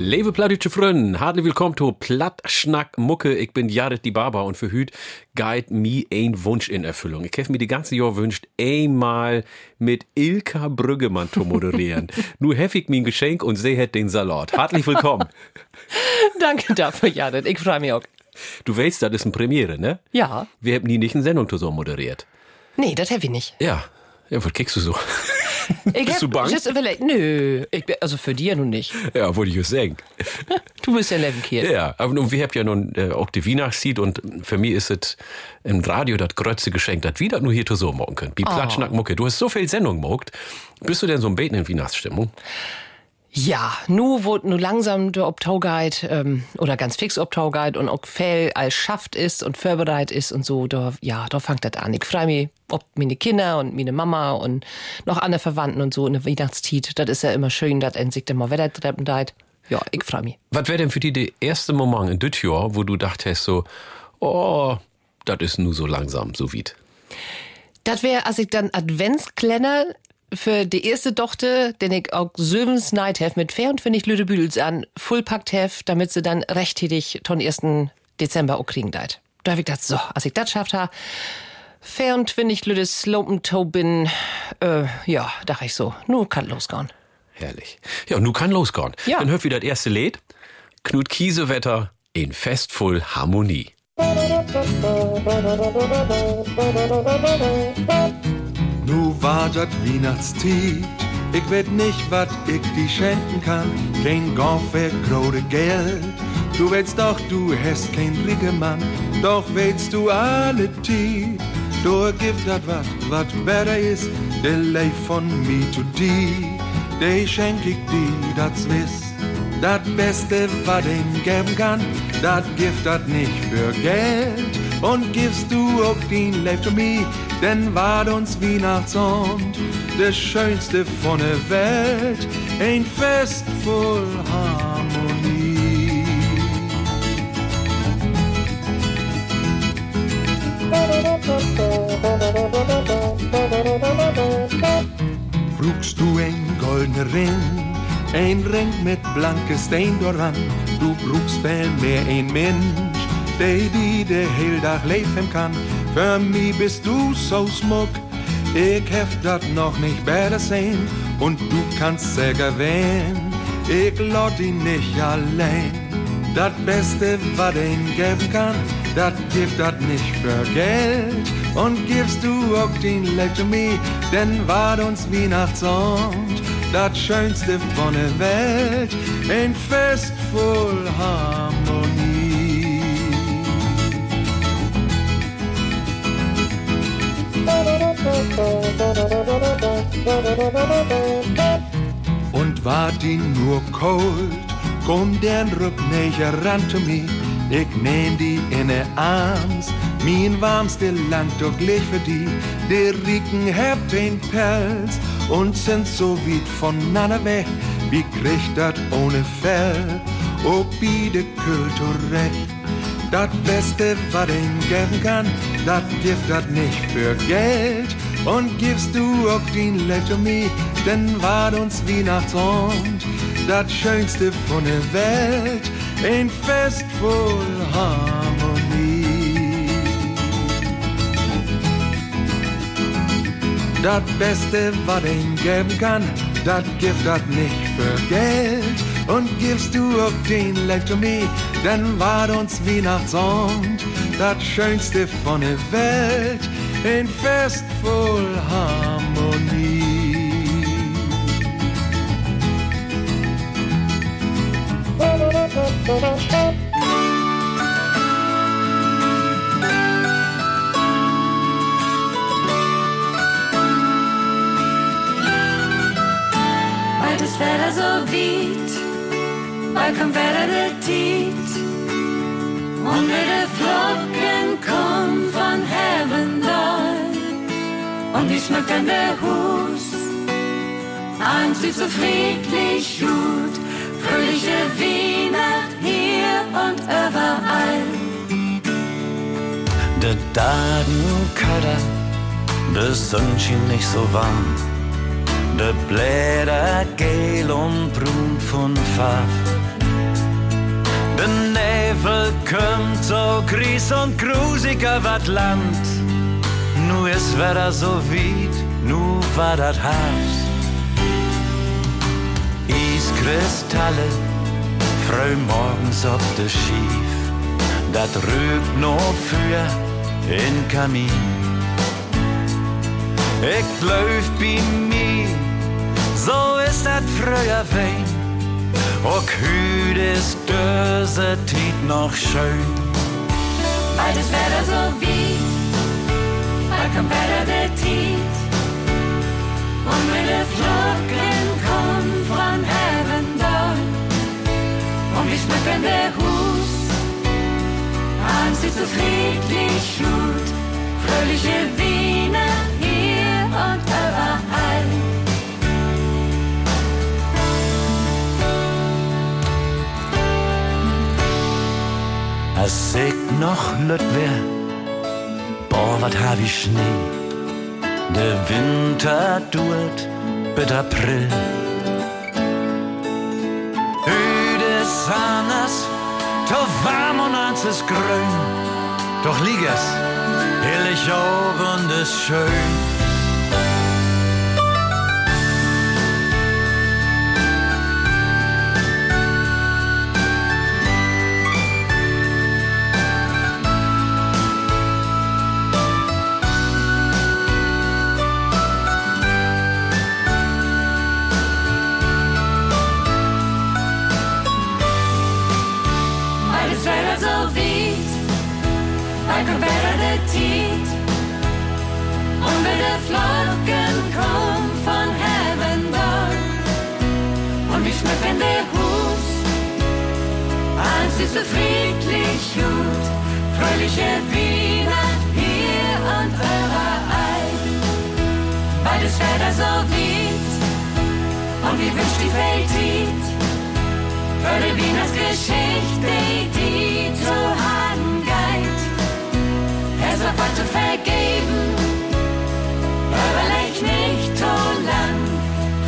Liebe plattdeutsche Freunde, herzlich willkommen zu Platt, Schnack, Mucke. Ich bin Jared die Baba und für Hüt geht mir ein Wunsch in Erfüllung. Ich habe mir die ganze Jahr wünscht, einmal mit Ilka Brüggemann zu moderieren. Nur ich mir ein Geschenk und sie hat den Salat. Herzlich willkommen. Danke dafür, Jared. Ich freue mich auch. Du weißt, das ist eine Premiere, ne? Ja. Wir haben nie nicht eine Sendung zusammen moderiert. Nee, das habe ich nicht. Ja. Ja, was kickst du so? Ich Bist du bang? überlegt, nö, ich also für dir nun nicht. Ja, wollte ich es sagen. Du bist ja Levenkiel. Ja, aber wir haben ja nun äh, auch die Weihnachtszeit und für mich ist es im Radio das größte Geschenk, das wieder nur hier so machen können. Wie Platschnack Mucke. Du hast so viel Sendung gemacht. Bist du denn so ein Beten in Weihnachtsstimmung? Ja, nu wo nu langsam der Obtauguide ähm, oder ganz fix Obtauguide und auch viel als schafft ist und vorbereitet ist und so, da, ja, da fängt das an. Ich freue mich ob meine Kinder und meine Mama und noch andere Verwandten und so in der Weihnachtszeit. Das ist ja immer schön, dass endlich immer Wetter treppen deit. Ja, ich freue mich. Was wäre denn für dich der erste Moment in dit Jahr, wo du dachtest so, oh, das ist nur so langsam, so weit? Das wäre, als ich dann Adventsklenner für die erste Tochter, den ich auch Söwens Night have mit fair und finde ich Lüde Büdels an, fullpackt have, damit sie dann rechttätig ton 1. Dezember auch kriegen deit. Da hab ich gedacht, so, als ich das schafft habe, fair und finde ich Lüde Slopentoe bin, äh, ja, dachte ich so, nur kann losgehen. Herrlich. Ja, nun kann losgehen. Ja. Dann hört wieder das erste Lied. Knut Kiesewetter in festvoll Harmonie. Nu war dat Weihnachtstied. Ich weet nicht, wat ich die schenken kann. Kein Goffer, grode Geld. Du weißt doch, du hast kein Mann. Doch weißt du alle Tied. Du gibt dat wat, wat besser is. Der Leif von mir zu dir. De schenk ich dir, das wiss. Das Beste, was den geben kann, das gibt das nicht für Geld. Und gibst du auch den Life to me, denn ward uns Weihnachtsabend das Schönste von der Welt, ein Fest voll Harmonie. Brauchst du ein goldener Ring, ein Ring mit blanke Stein daran, du brauchst viel mehr ein Mensch, der die de heel Tag leben kann. Für mich bist du so smug, ich hef dat noch nicht besser sehen, und du kannst sagen wen, ich lot ihn nicht allein. Das Beste, was ihn geben kann, das gibt das nicht für Geld. Und gibst du auch den Life to me, denn ward uns Weihnachtsabend das Schönste von der Welt, ein Fest voll Harmonie. Und ward ihn nur kalt, komm den Rück näher ran zu mir. Ich nehm die in den Arms, mein warmste Land doch gleich für die. Die Rieken habt den Pelz und sind so weit voneinander weg. Wie dat ohne Fell? Oh, biede kulturell. Das Beste, was den geben kann, das gibt das nicht für Geld. Und gibst du auch den me, denn ward uns Weihnachtsabend das Schönste von der Welt, ein Fest voll Harmonie. Das Beste, was den geben kann, das gibt das nicht für Geld. Und gibst du auch den Life to me, dann ward uns Weihnachtsabend das Schönste von der Welt, ein Fest voll Harmonie. Bald Wetter so weit, bald kommt Wetter der Tiet. Wieder Flocken kommen von Heaven doll. Und die schmücken der Hus, sieht so friedlich gut. Fröhliche Weihnacht hier und überall. Dagen köder, de Sonne nicht so warm. De Blätter gel und brun von Farb. De Nebel kommt so gries und grusiger wat Land. Nu is Wetter so weit, nu war dat Herbst. Eiskristalle, früh morgens ob de Schief. Dat rügt noch für in Kamin. Ich läuf bei mir, so ist dat früher wein. Och hüt ist döse Tiet noch schön. Beides Wetter so wie, da kommt Wetter der Tiet. Und mit der Flocken kommt von Heaven down. Und wir schmücken der Hus, haben sie so friedlich gut. Fröhliche Wiener Als ich noch wär, boah, wat hab ich Schnee. Der Winter dauert bis April. Ist anders, to warm und ans ist grün. Doch lieg es, herrlich auch und ist schön. Und wenn der Flocken kommt von Heaven. Und wir schmücken der Hus, alles ist so friedlich gut. Fröhliche Wiener hier und überall. Beides Wetter so weit, und wir wünscht die Welt tiet. Für die Wieners Geschichte, die zu haben. Was zu vergeben, überleg nicht so lang.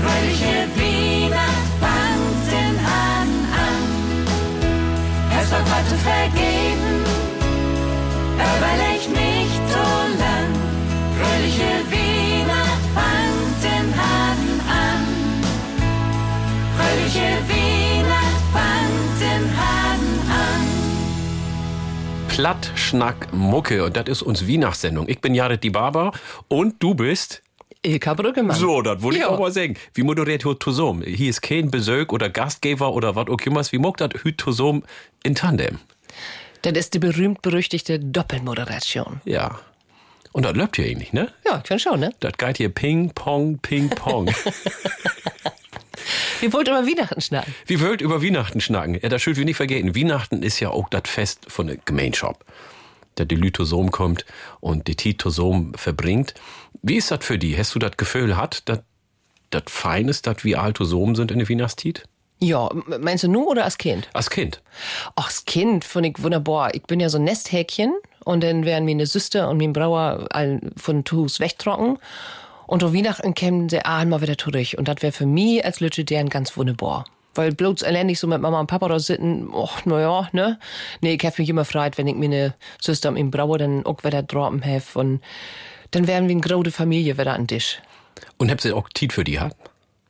Fröhliche Wiener fangten an an. Es wird zu vergeben, überleg nicht so lang. Fröhliche Wiener fangten an an. Fröhliche Wiener Platt, Schnack, Mucke. Und das ist uns Weihnachtssendung. Ich bin Jared die Barber und du bist. Ilka Brüggemann. So, das wollte ich auch mal sagen. Wie moderiert heute zusammen? Hier ist kein Besök oder Gastgeber oder was auch immer. Wie muckt das zusammen in Tandem? Das ist die berühmt-berüchtigte Doppelmoderation. Ja. Und das läuft hier eigentlich, ne? Ja, ich finde schon, ne? Das geht hier Ping, Pong, Ping, Pong. Wir wollten über Weihnachten schnacken. Wie wollt über Weihnachten schnacken? Ja, das schuld wir nicht vergessen. Weihnachten ist ja auch das Fest von der Gemeinschaft. Der die Lytosom kommt und die Titosom verbringt. Wie ist das für die? Hast du das Gefühl hat, das fein ist, dass wir Altosom sind in der Weihnachtszeit? Ja, meinst du nur oder als Kind? Als Kind. Ach, als Kind fand ich wunderbar. Ich bin ja so ein Nesthäkchen und dann werden meine Süster und mein Brauer von Tuhus wegtrocken. Und um Weihnachten kämen sie einmal wieder zurück. Und das wäre für mich als Lütsche deren ganz wunderbar. Weil bloß allein nicht so mit Mama und Papa da sitzen, och, na ja, ne? Nee, ich hab mich immer freut, wenn ich meine Süster und mein Brauer dann auch wieder droppen hef. Und dann wären wir eine große Familie wieder an Tisch. Und habt ihr auch Tiet für die gehabt?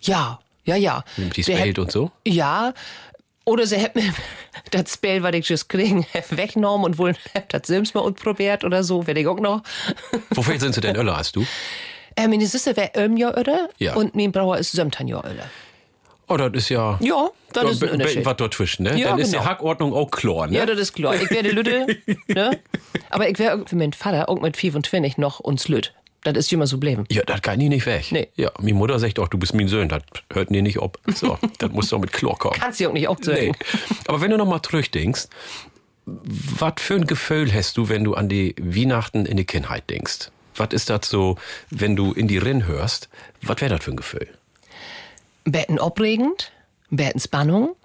Ja, ja, ja. Nimmt die hätt- und so? Ja. Oder sie hätten mir das Spell, was ich just kriegen, weggenommen und wohl das selbst mal probiert oder so, werde ich auch noch. Wofür sind sie denn Öller als du? Äh, meine Süster wäre Öm ja Öre Ja. und mein Brauer ist Sömtan ja Öre. Oh, das ist ja. Ja, das ist ein Unterschied. Was dort zwischen, ne? Ja, Dann ist genau. die Hackordnung auch klar, ne? Ja, das ist klar. Ich werde Lütte, ne? Aber ich wäre für meinen Vater auch mit 25 noch uns Lüt. Das ist immer so bleiben. Ja, das kann ich nicht weg. Nee. Ja, meine Mutter sagt auch, du bist mein Sohn, das hört dir nicht ob. So, das muss doch mit Chlor kommen. Kannst du auch nicht auch sagen. Nee. Aber wenn du noch mal zurückdenkst, was für ein Gefühl hast du, wenn du an die Weihnachten in die Kindheit denkst? Was ist das so, wenn du in die Rinn hörst? Was wäre das für ein Gefühl? Betten aufregend, Betten Spannung.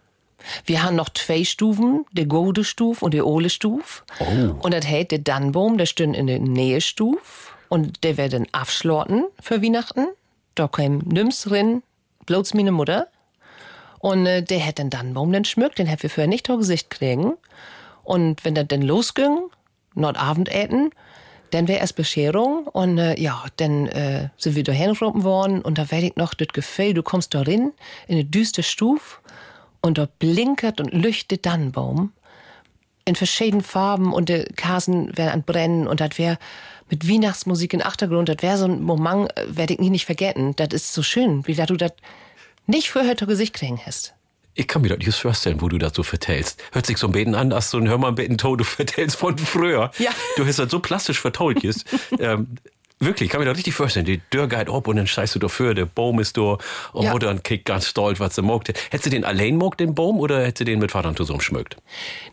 Wir haben noch zwei Stufen, der Gode Stuf und der Ole Stuf. Oh. Und das hält der Dannbaum, der stünde in der Nähe Stuf. Und der werden abschlorten für Weihnachten. Da käm nimm's drin, bloß meine Mutter. Und äh, der hätte den Dannbaum dann schmückt, den hätten wir für nicht vor Gesicht kriegen. Und wenn das dann losging, Nordabend äten, dann wär erst Bescherung und äh, ja, dann äh, sind wir da hingerufen worden und da werd ich noch das Gefühl, du kommst da rein in eine düste Stuf und da blinkert und leuchtet Dannenbaum in verschiedenen Farben und der Kasen werden an brennen und das wär mit Weihnachtsmusik im Achtergrund, das wär so ein Moment, äh, werd ich nie nicht vergessen. Das ist so schön, wie da du das nicht vorher zu Gesicht kriegen hast. Ich kann mir das nicht vorstellen, wo du das so vertellst. Hört sich so ein Beten an, als so ein Hör mal ein Beten to, du vertellst von früher. Ja. Du hast das so plastisch vertollt jetzt. ähm, wirklich, kann mir das richtig vorstellen. Die Tür geht ab und dann scheißt du dafür, der Baum ist da und Ja. Mutter kickt ganz stolz, was sie mogt. Hättest du den allein mogt, den Baum, oder hättest du den mit Vater zusammen schmückt?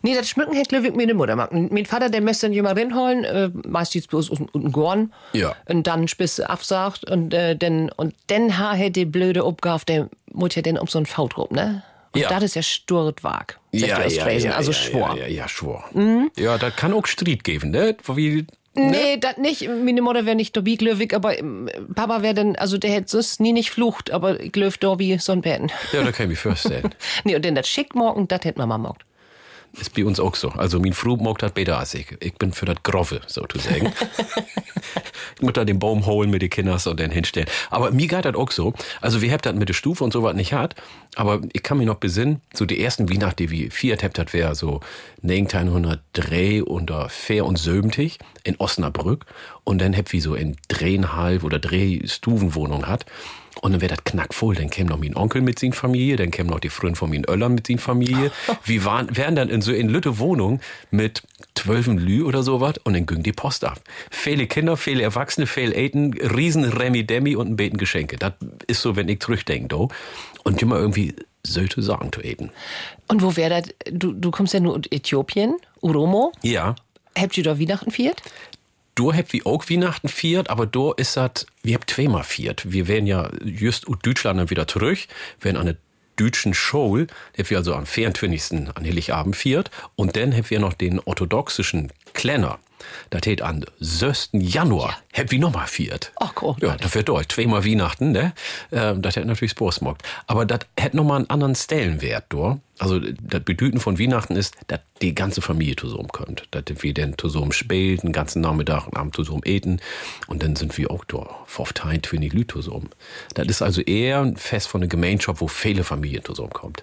Nee, das Schmücken hätte Glöwig meine Mutter gemacht. Mein Vater, der müsste dann jemand reinholen, äh, meistens bloß aus dem Gorn. Ja. Und dann Spitze absagt und, äh, dann, und dann hätte die blöde Aufgabe, der ja dann um so ein Faut rum, ne? Und Ja. das ist ja sturt wag. sagt die Ostfriesen, also ja, schwor. Ja, ja, ja, schwor. Ja, das kann auch Streit geben, ne? Wie, Nee, das nicht. Meine Mutter wäre nicht Dobby Glöwig, aber ähm, Papa wäre dann, also der hätte sonst nie nicht flucht, aber Glöw Dobby so ein Betten. ja, da kann ich mir vorstellen. nee, und dann das Schickmorgen, das hätte Mama mogt. Ist bei uns auch so. Also, mein Frau mag das besser als ich. Ich bin für das Grove, sozusagen. ich muss da den Baum holen mit den Kindern und dann hinstellen. Aber mir geht das auch so. Also, wir habt das mit der Stufe und so was nicht hat. Aber ich kann mich noch besinnen, so die ersten Weihnachten, die wir viert habt, das wäre so 1903 unter Fair und Söbentig in Osnabrück. Und dann habt wir so in dreieinhalb oder drei Stufenwohnung hat. Und dann wäre das knackvoll. Dann käme noch mein Onkel mit seiner Familie, dann käme noch die Freundin von mein Öller mit seiner Familie. Wir waren, wären dann in so in Lütte Wohnung mit zwölfen Lü oder sowas und dann ging die Post ab. Viele Kinder, viele Erwachsene, viele Eltern, riesen Remi Demi und ein Beten Geschenke. Das ist so, wenn ich zurückdenke, do. Und immer irgendwie sollte sagen zu eten. Und wo wäre das? Du, du kommst ja nur aus Äthiopien, Uromo. Ja. Habt ihr da Weihnachten viert? Du habt wie auch Weihnachten viert, aber du ist das, wir habt zweimal viert. Wir wären ja just aus Deutschland dann wieder zurück, wären der deutschen Show, der wir also am 24. an Heiligabend viert, und dann habt wir noch den orthodoxischen Klenner. Das hätt an 6. Januar, habt wir nochmal viert. Ach, cool. Ja, das wird deutsch. Zweimal Weihnachten, ne? Ähm, das hätte natürlich Spaß gemacht. Aber das hätte nochmal einen anderen Stellenwert, do. Also, das Bedeutung von Weihnachten ist, dass die ganze Familie zusammenkommt. Dass wir dann zusammen spielen, den ganzen Nachmittag und Abend zusammen eten. Und dann sind wir auch da. 15, 20 Leute zusammen. Das ist also eher ein Fest von einer Gemeinschaft, wo viele Familien zusammenkommt.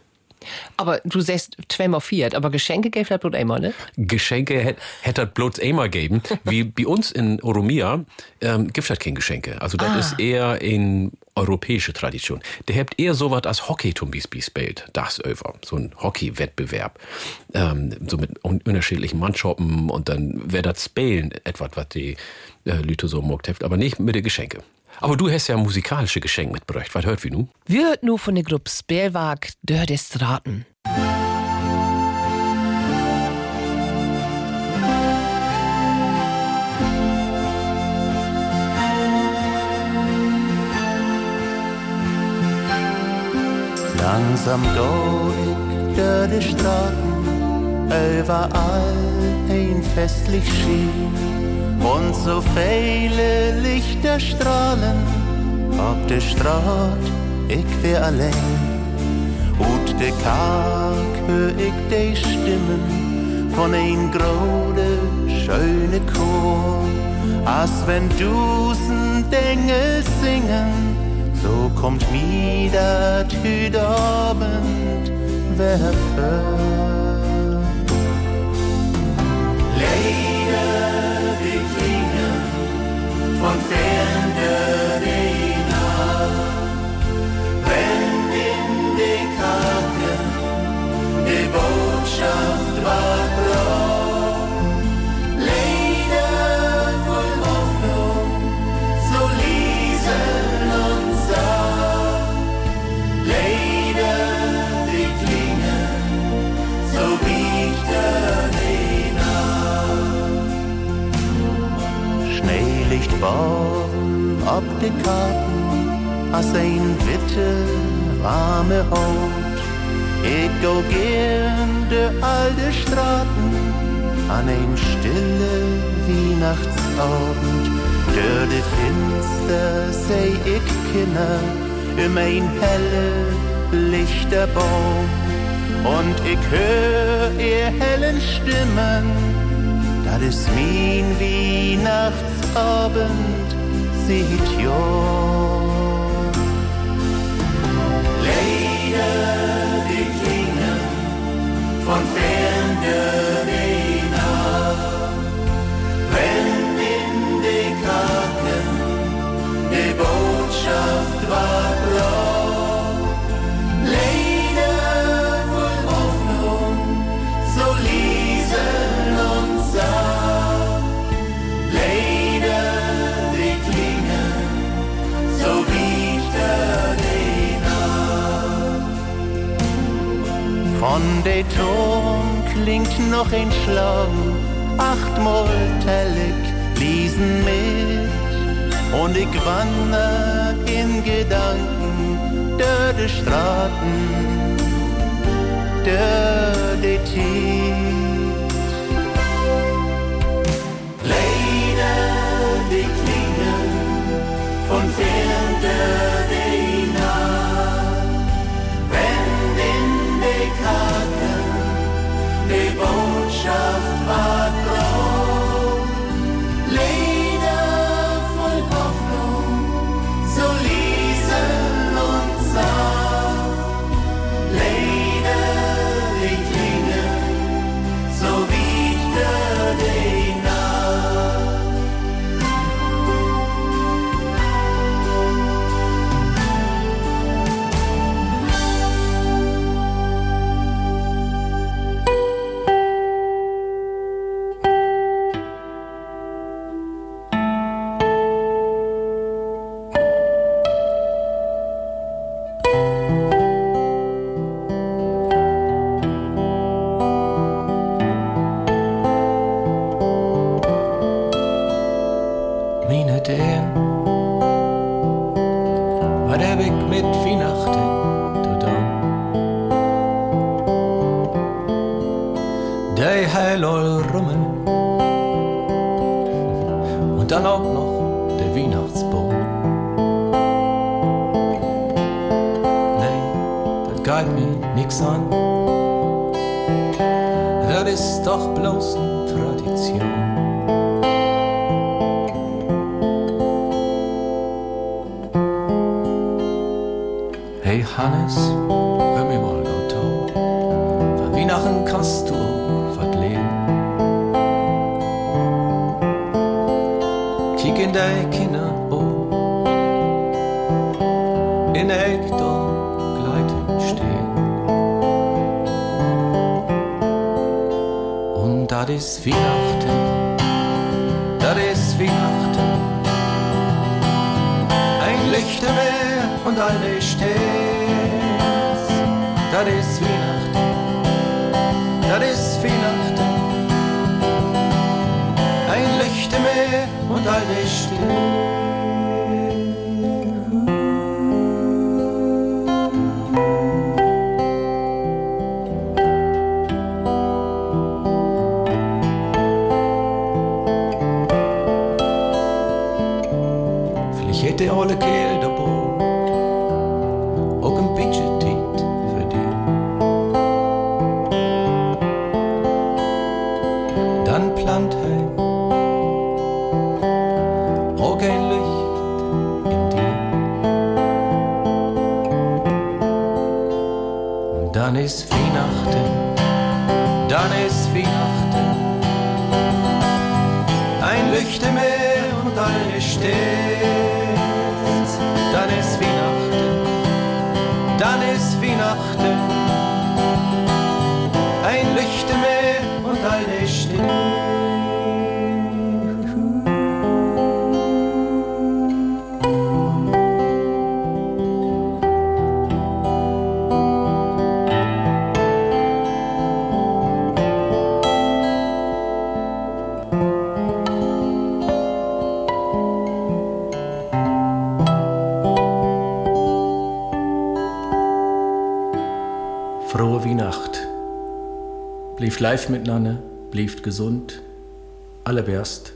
Aber du sagst zweimal viert, aber Geschenke gäbe das bloß einmal, ne? Geschenke hätte hätt das bloß einmal geben. Wie bei uns in Oromia ähm, gibt es keine Geschenke. Also das ist eher in europäische Tradition. Der habt eher sowas als Hockey zum Beispiel spielt, das over. So ein Hockey-Wettbewerb. Ähm, so mit un unterschiedlichen Mannschaften und dann wäre das Spielen etwas, was die äh, Leute so haben, aber nicht mit den Geschenke. Aber du hast ja musikalische Geschenke mitgebracht. Was hört wie nu? Wir hört nur von der Gruppe Spelwag Dör des Straten. Langsam go ich durch die Straßen, überall ein festlich Schien und so viele Lichter strahlen auf der Straat, ich wär allein. Und de Tag hör ich de Stimmen von ein grode, schöne Chor, als wenn dusen Dinge singen so kommt mir dat hüt Abend werfe. Leider die Klingen von ferne Rena, wenn in die Karten die Botschaft war blau. Warm ab die Karten, als ein witte warme Haut. Ich go gern de alte Straßen an ein stille Weihnachtsabend. Durch de Finster seh ich Kinder um ein helle Lichterbaum. Und ich hör ihr hellen Stimmen, das ist mein Weihnachtsabend, sieht ja. Leider die Klingen von ferne Turm klingt noch ein Schlag, achtmal tellig liesen mit. Und ich wandere in Gedanken durch die Straßen, durch die Tief. Leider die Klingen von fern Botschaft war nix an. Das ist doch bloß eine Tradition. Hey Hannes, ist Weihnachten, das ist Weihnachten. Ein Lichtermeer und alle stets. Das ist Weihnachten, das ist Weihnachten. Ein Lichtermeer und alle stets. Live miteinander, blieft gesund. Allerberst.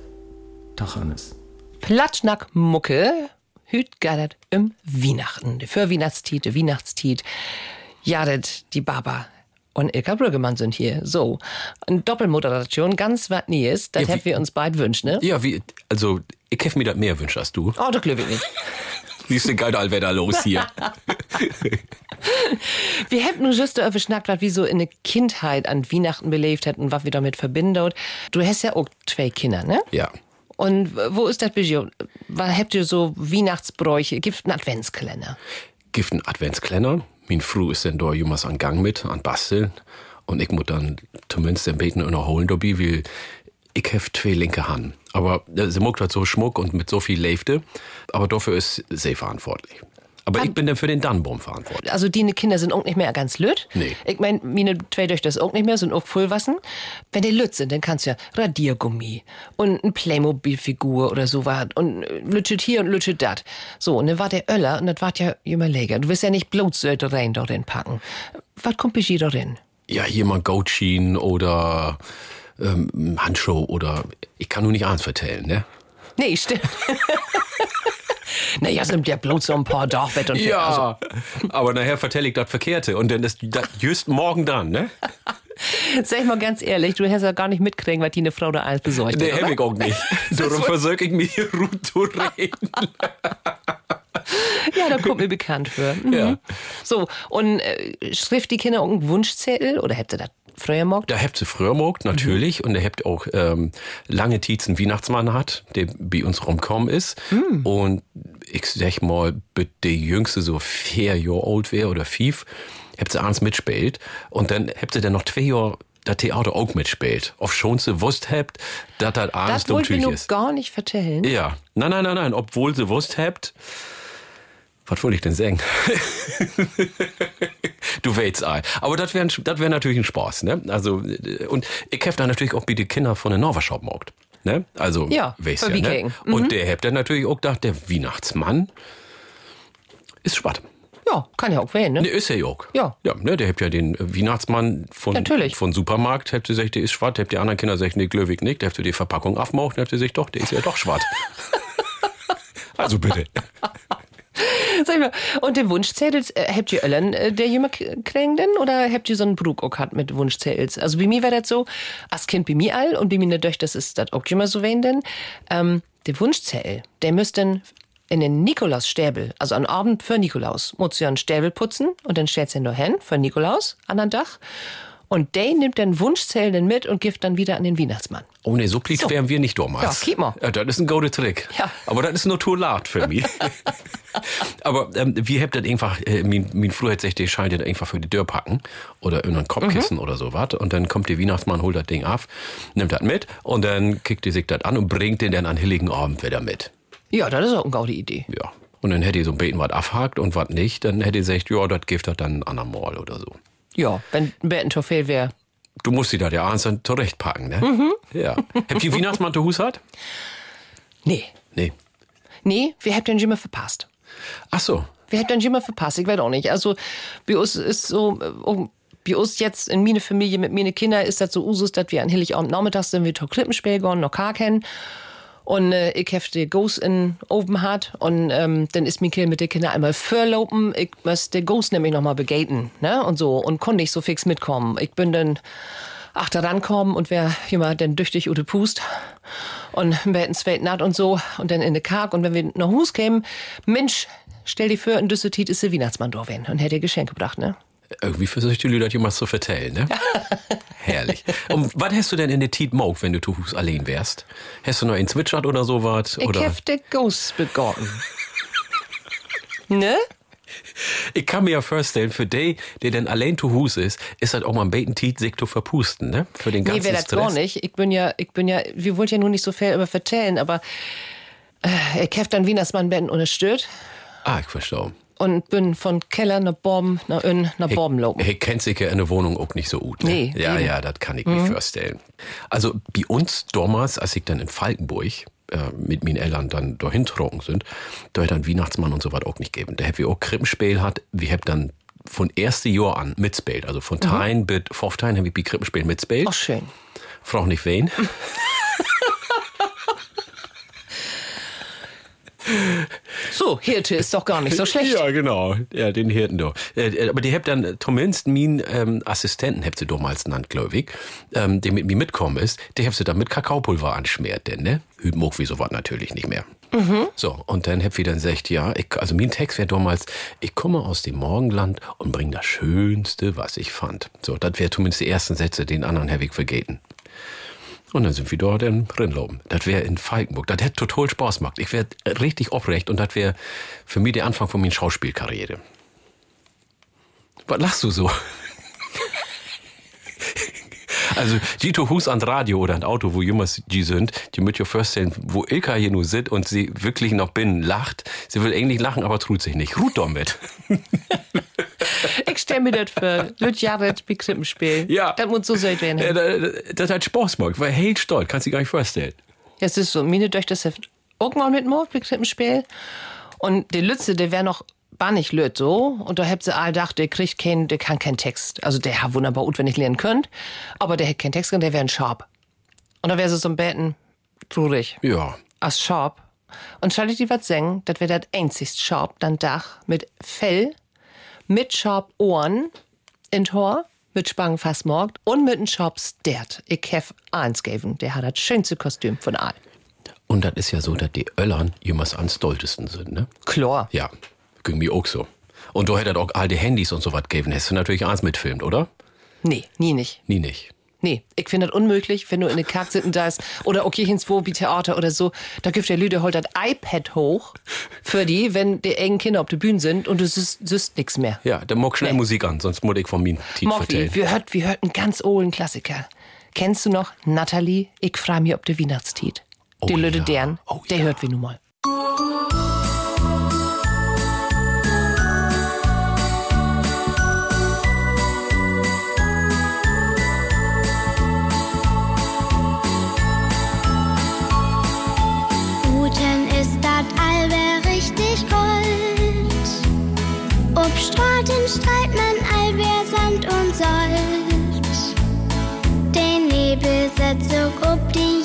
Tag Hannes. Platschnack Mucke, hüt gadet im Weihnachten. Die Vorweihnachtstiet, die Weihnachtstiet. Jared, die Baba und Ilka Brüggemann sind hier. So, eine Doppelmoderation, ganz was Neues. Das Ja, hätten wir uns beide wünscht, ne? Ja, wie, also, ich hätte mir das mehr wünscht als du. Oh, das glaube ich nicht. Siehst du, geil, Allwetter los hier. Wir hätten nur just geschnackt, was wir so in der Kindheit an Weihnachten belebt hätten und was wir damit verbindet. Du hast ja auch zwei Kinder, ne? ja. Und wo ist das dir? Was habt ihr so Weihnachtsbräuche? Gibt einen Adventskalender? Gibt einen Adventskalender. Mein Frau ist dann da jemals an Gang mit, an Basteln. Und ich muss dann zumindest ein Beten unterholen dabei, weil ich habe zwei linke Hand. Aber äh, sie mag das so schmuck und mit so viel Leifte. Aber dafür ist sie verantwortlich. Aber ich bin dann für den Dannbaum verantwortlich. Also die Kinder sind auch nicht mehr ganz lütt. Nee. Ich mein, meine zwei Töchter ist auch nicht mehr, sind auch Vollwassen. Wenn die lütt sind, dann kannst du ja Radiergummi und eine Playmobil-Figur oder so was und lütschet hier und lütschet dat. So, und dann war der Öller und das war ja immer lecker. Du wirst ja nicht Blotsöte rein darin packen. Was kommt bei dir darin? Ja, hier mal Goatschien oder ähm, Handschuh oder ich kann nur nicht eins vertellen, ne? Nee, stimmt. naja, es nimmt ja bloß so ein paar Dachbett und also, aber nachher vertelle ich das Verkehrte und dann ist das just morgen dran, ne? Sag ich mal ganz ehrlich, du hast ja gar nicht mitkriegen, was die eine Frau da alles besorgt Nee, hat, hab oder? ich auch nicht. Darum versuche ich mich hier gut zu reden. Ja, da kommt mir bekannt für. Mhm. Ja. So, und äh, schrift die Kinder irgendeinen Wunschzettel oder habt ihr das früher gemacht? Da habt ihr früher mogt, natürlich. Und da habt auch ähm, lange Tietz einen Weihnachtsmann hat, der bei uns rumkommen ist. Und ich sag mal, bis der Jüngste so vier Jahre alt wäre oder fief, habt ihr eins mitspielt. Und dann habt ihr dann noch zwei Jahre das Theater auch mitspielt. Auf schon sie wusst habt, dass das eins Das wollte dumm ich ist. gar nicht vertellen. Ja. Nein, nein, nein, nein. Obwohl sie wusst habt. Was wollte ich denn sagen? du weißt ei. Aber das wäre das wär natürlich ein Spaß, ne? Also, äh, und ich hab dann natürlich auch bei den Kindern von der Norwershop gemacht. Ne? Also, Ja, weißt ja, ne? Viking. Und der habt dann natürlich auch gedacht, der Weihnachtsmann ist schwatt. Ja, kann ja auch werden, ne? Ne, ist ja auch. Ja. Ja, ne, der habt ja den äh, Weihnachtsmann von, Natürlich. von Supermarkt, habt ihr gesagt, der ist schwatt, habt die anderen Kinder gesagt, nee, Glöwig nicht, der habt ihr die Verpackung aufgemacht, habt ihr gesagt, doch, der ist ja doch schwatt. also bitte. Sag mal, und den Wunschzettel, äh, habt ihr Öllern, äh, der jemand kriegen denn? Oder habt ihr so einen Brug auch gehabt mit Wunschzettels? Also bei mir war das so, als Kind bei mir all und bei mir ne Töchter ist das auch immer so wen denn. Ähm, der Wunschzettel, der müsste in den Nikolausstäbel, also am Abend für Nikolaus, muss ja einen Stäbel putzen und dann stellt sie ihn hin für Nikolaus an den Dach. Und nimmt den Wunschzettel dann mit und gibt dann wieder an den Weihnachtsmann. Oh nee, so plitt So. wären wir nicht damals. Ja, keep mal. Ja, das ist ein gute Trick. Ja. Aber das ist nur Tolat für mich. Aber ähm, wir habt das einfach, äh, mein, mein Früher hat sich, der scheint das einfach für die Tür packen oder in ein Kopfkissen Mhm. oder so was. Und dann kommt der Weihnachtsmann, holt das Ding ab, nimmt das mit und dann kickt die sich das an und bringt den dann an Heiligen Abend wieder mit. Ja, das ist auch eine gute Idee. Ja. Und dann hätte ich so ein Beten was abhakt und was nicht, dann hätte ich gesagt, ja, das gibt das dann an Mal oder so. Ja, wenn ein Betten fehl wäre. Du musst sie da der eins dann zurechtpacken, ne? Mhm. Ja. Habt ihr Weihnachtsmann zu Hus hat? Nee. Nee. Nee, wir habt den immer verpasst. Ach so. Wir hätten den immer verpasst, ich weiß auch nicht. Also, bei uns ist so, äh, oh, bei uns jetzt in meine Familie mit meine Kinder ist das so Usus, dass wir an Heiligabend nachmittags sind wir zur Krippenspiel gehen, noch gar kennen. Und äh, ich hab die Ghost in oben hat und ähm, dann ist Kind mit den Kindern einmal vorlaufen. Ich muss die Ghost nämlich noch mal begaten, ne? Und so und konnte nicht so fix mitkommen. Ich bin dann achter rankommen und wer jemand dann düchtig oder pust und wir hätten zweit naht und so und dann in de Kark und wenn wir nach Hus kämen, Mensch, stell dir vor, in Düsseldorf ist der Weihnachtsmann da wen und hätte ihr Geschenke gebracht, ne? Irgendwie versuche ich die Leute jemals zu vertellen, ne? Herrlich. Und was hast du denn in der Tiet Moog, wenn du zu Hus allein wärst? Hast du noch einen zwitschert oder sowas? Ich Oder? hab de Ghost begotten. ne? Ich kann mir ja vorstellen, für die, der denn allein zu Hus ist, ist halt auch mal ein Beten Tiet, sich zu verpusten, ne? Für den ganzen Nee, wäre das Stress. gar nicht. Ich bin ja, ich bin ja, wir wollten ja nur nicht so viel über vertellen, aber äh, ich hab dann Weihnachtsmann Ben unterstützt Ah, ich verstehe. Und bin von Keller nach Borben, nach Ön, nach Borben laufen. Hey, kennt sich ja in der Wohnung auch nicht so gut. Ne? Nee, ja, eben. ja, das kann ich mir vorstellen. Also bei uns damals, als ich dann in Falkenburg äh, mit meinen Eltern dann dahin trocken sind, da hat dann Weihnachtsmann und so was auch nicht gegeben. Da hab wir auch Krippenspiel hat, wir hab dann von erste Jahr an mitspielt. Also von Tein bis 15 habe ich bei Krippenspiel mitspielt. Ach, schön. Frag nicht wen. So, Hirte ist doch gar nicht so schlecht. Ja, genau. Ja, den Hirten doch. Äh, aber die habt dann zumindest mein ähm, Assistenten, habt sie damals genannt, glaube ich, ähm, der mit mir mitkommen ist, der habt sie dann mit Kakaopulver anschmiert, denn, ne? Hüt moch wie sowas natürlich nicht mehr. So, und dann habt ihr dann gesagt, ja, ich, also mein Text wäre damals, ich komme aus dem Morgenland und bring das Schönste, was ich fand. So, das wäre zumindest die ersten Sätze, den anderen habe ich vergeten. Und dann sind wir dort in Rinloben. Das wäre in Falkenburg. Das hätte total Spaß gemacht. Ich wäre richtig aufrecht und das wäre für mich der Anfang von meiner Schauspielkarriere. Was lachst du so? Also, Gito Hus an Radio oder ein Auto, wo jemals die sind, die müsst ihr vorstellen, wo Ilka hier nur sitzt und sie wirklich noch binnen lacht. Sie will eigentlich lachen, aber tut sich nicht. Ruht doch mit. Ich stell mir das für Lüt Jared bei Krippenspiel. Ja. Das muss so sein werden. Äh, Das, das hat Spaß gemacht. War hell stolz. Kannst du dir gar nicht vorstellen. Ja, es ist so, meine Töchter sind auch mal mit Mord bei Krippenspiel. Und der Lütze, der wäre noch bannig lüt so. Und da habt sie all gedacht, der kriegt keinen, der kann keinen Text. Also der hat wunderbar gut, wenn ich lernen könnt. Aber der hat keinen Text und der wäre ein Sharp. Und da wäre sie so ein Betten traurig. Ja. als Sharp. Und ich dir was sagen? Das wäre das einzigste Sharp, dann Dach mit Fell, mit Sharp Ohren in Tor, mit Spangenfassmorgt und mit einem Sharp Stert. Ich hef eins gegeben. Der hat das schönste Kostüm von allen. Und das ist ja so, dass die Öllern jemals am stolzesten sind, ne? Klar. Ja. Ging mir auch so. Und du hättest auch alte Handys und so was gegeben. Hättest du natürlich eins mitfilmt, oder? Nee, nie nicht. Nie nicht. Nee, ich finde das unmöglich, wenn du in der Kack sitzen da ist oder okay ins Wobi Theater oder so, da gibt der Lüde holt das iPad hoch für die, wenn die engen Kinder auf der Bühne sind und du süßt, nix mehr. Ja, dann mag schnell Nee. Musik an, sonst muss ich von mir Morphy, vertellen. wir hört, wir hörten ganz olden Klassiker. Kennst du noch Natalie? Ich freu mich ob de Weihnachtstiet. Oh der Lüde ja. Dern, Oh der ja. hört wir nun mal. Streit man allwer Sand und Sold. Den Nebel setzt so ob die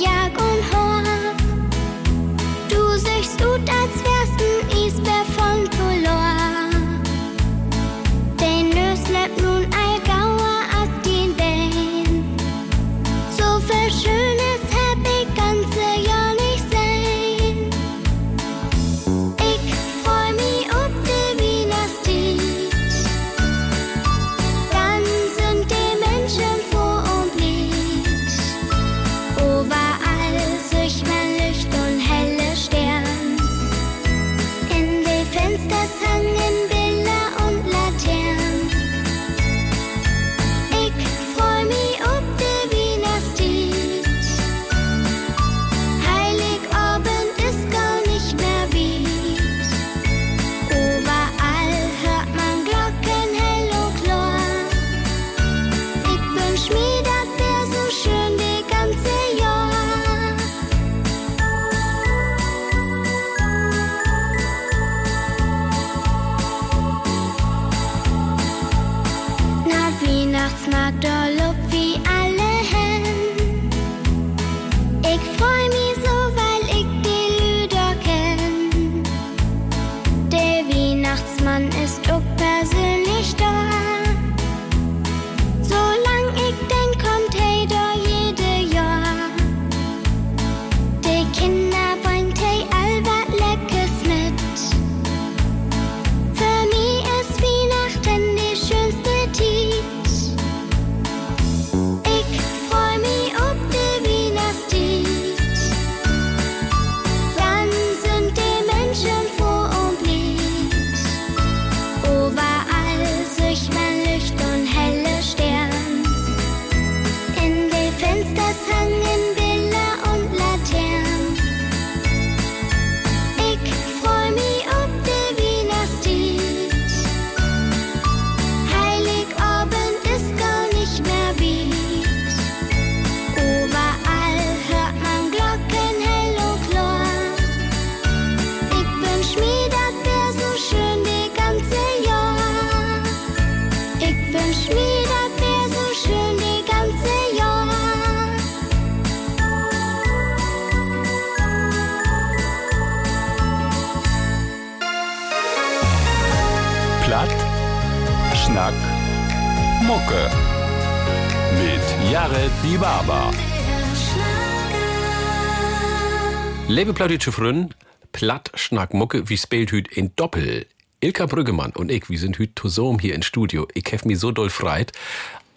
plattdeutsche Freunde, Platt Schnack Mucke, wie spielt hüt in Doppel. Ilka Brüggemann und ich, wir sind hüt zusammen hier im Studio. Ich hef mich so doll freit.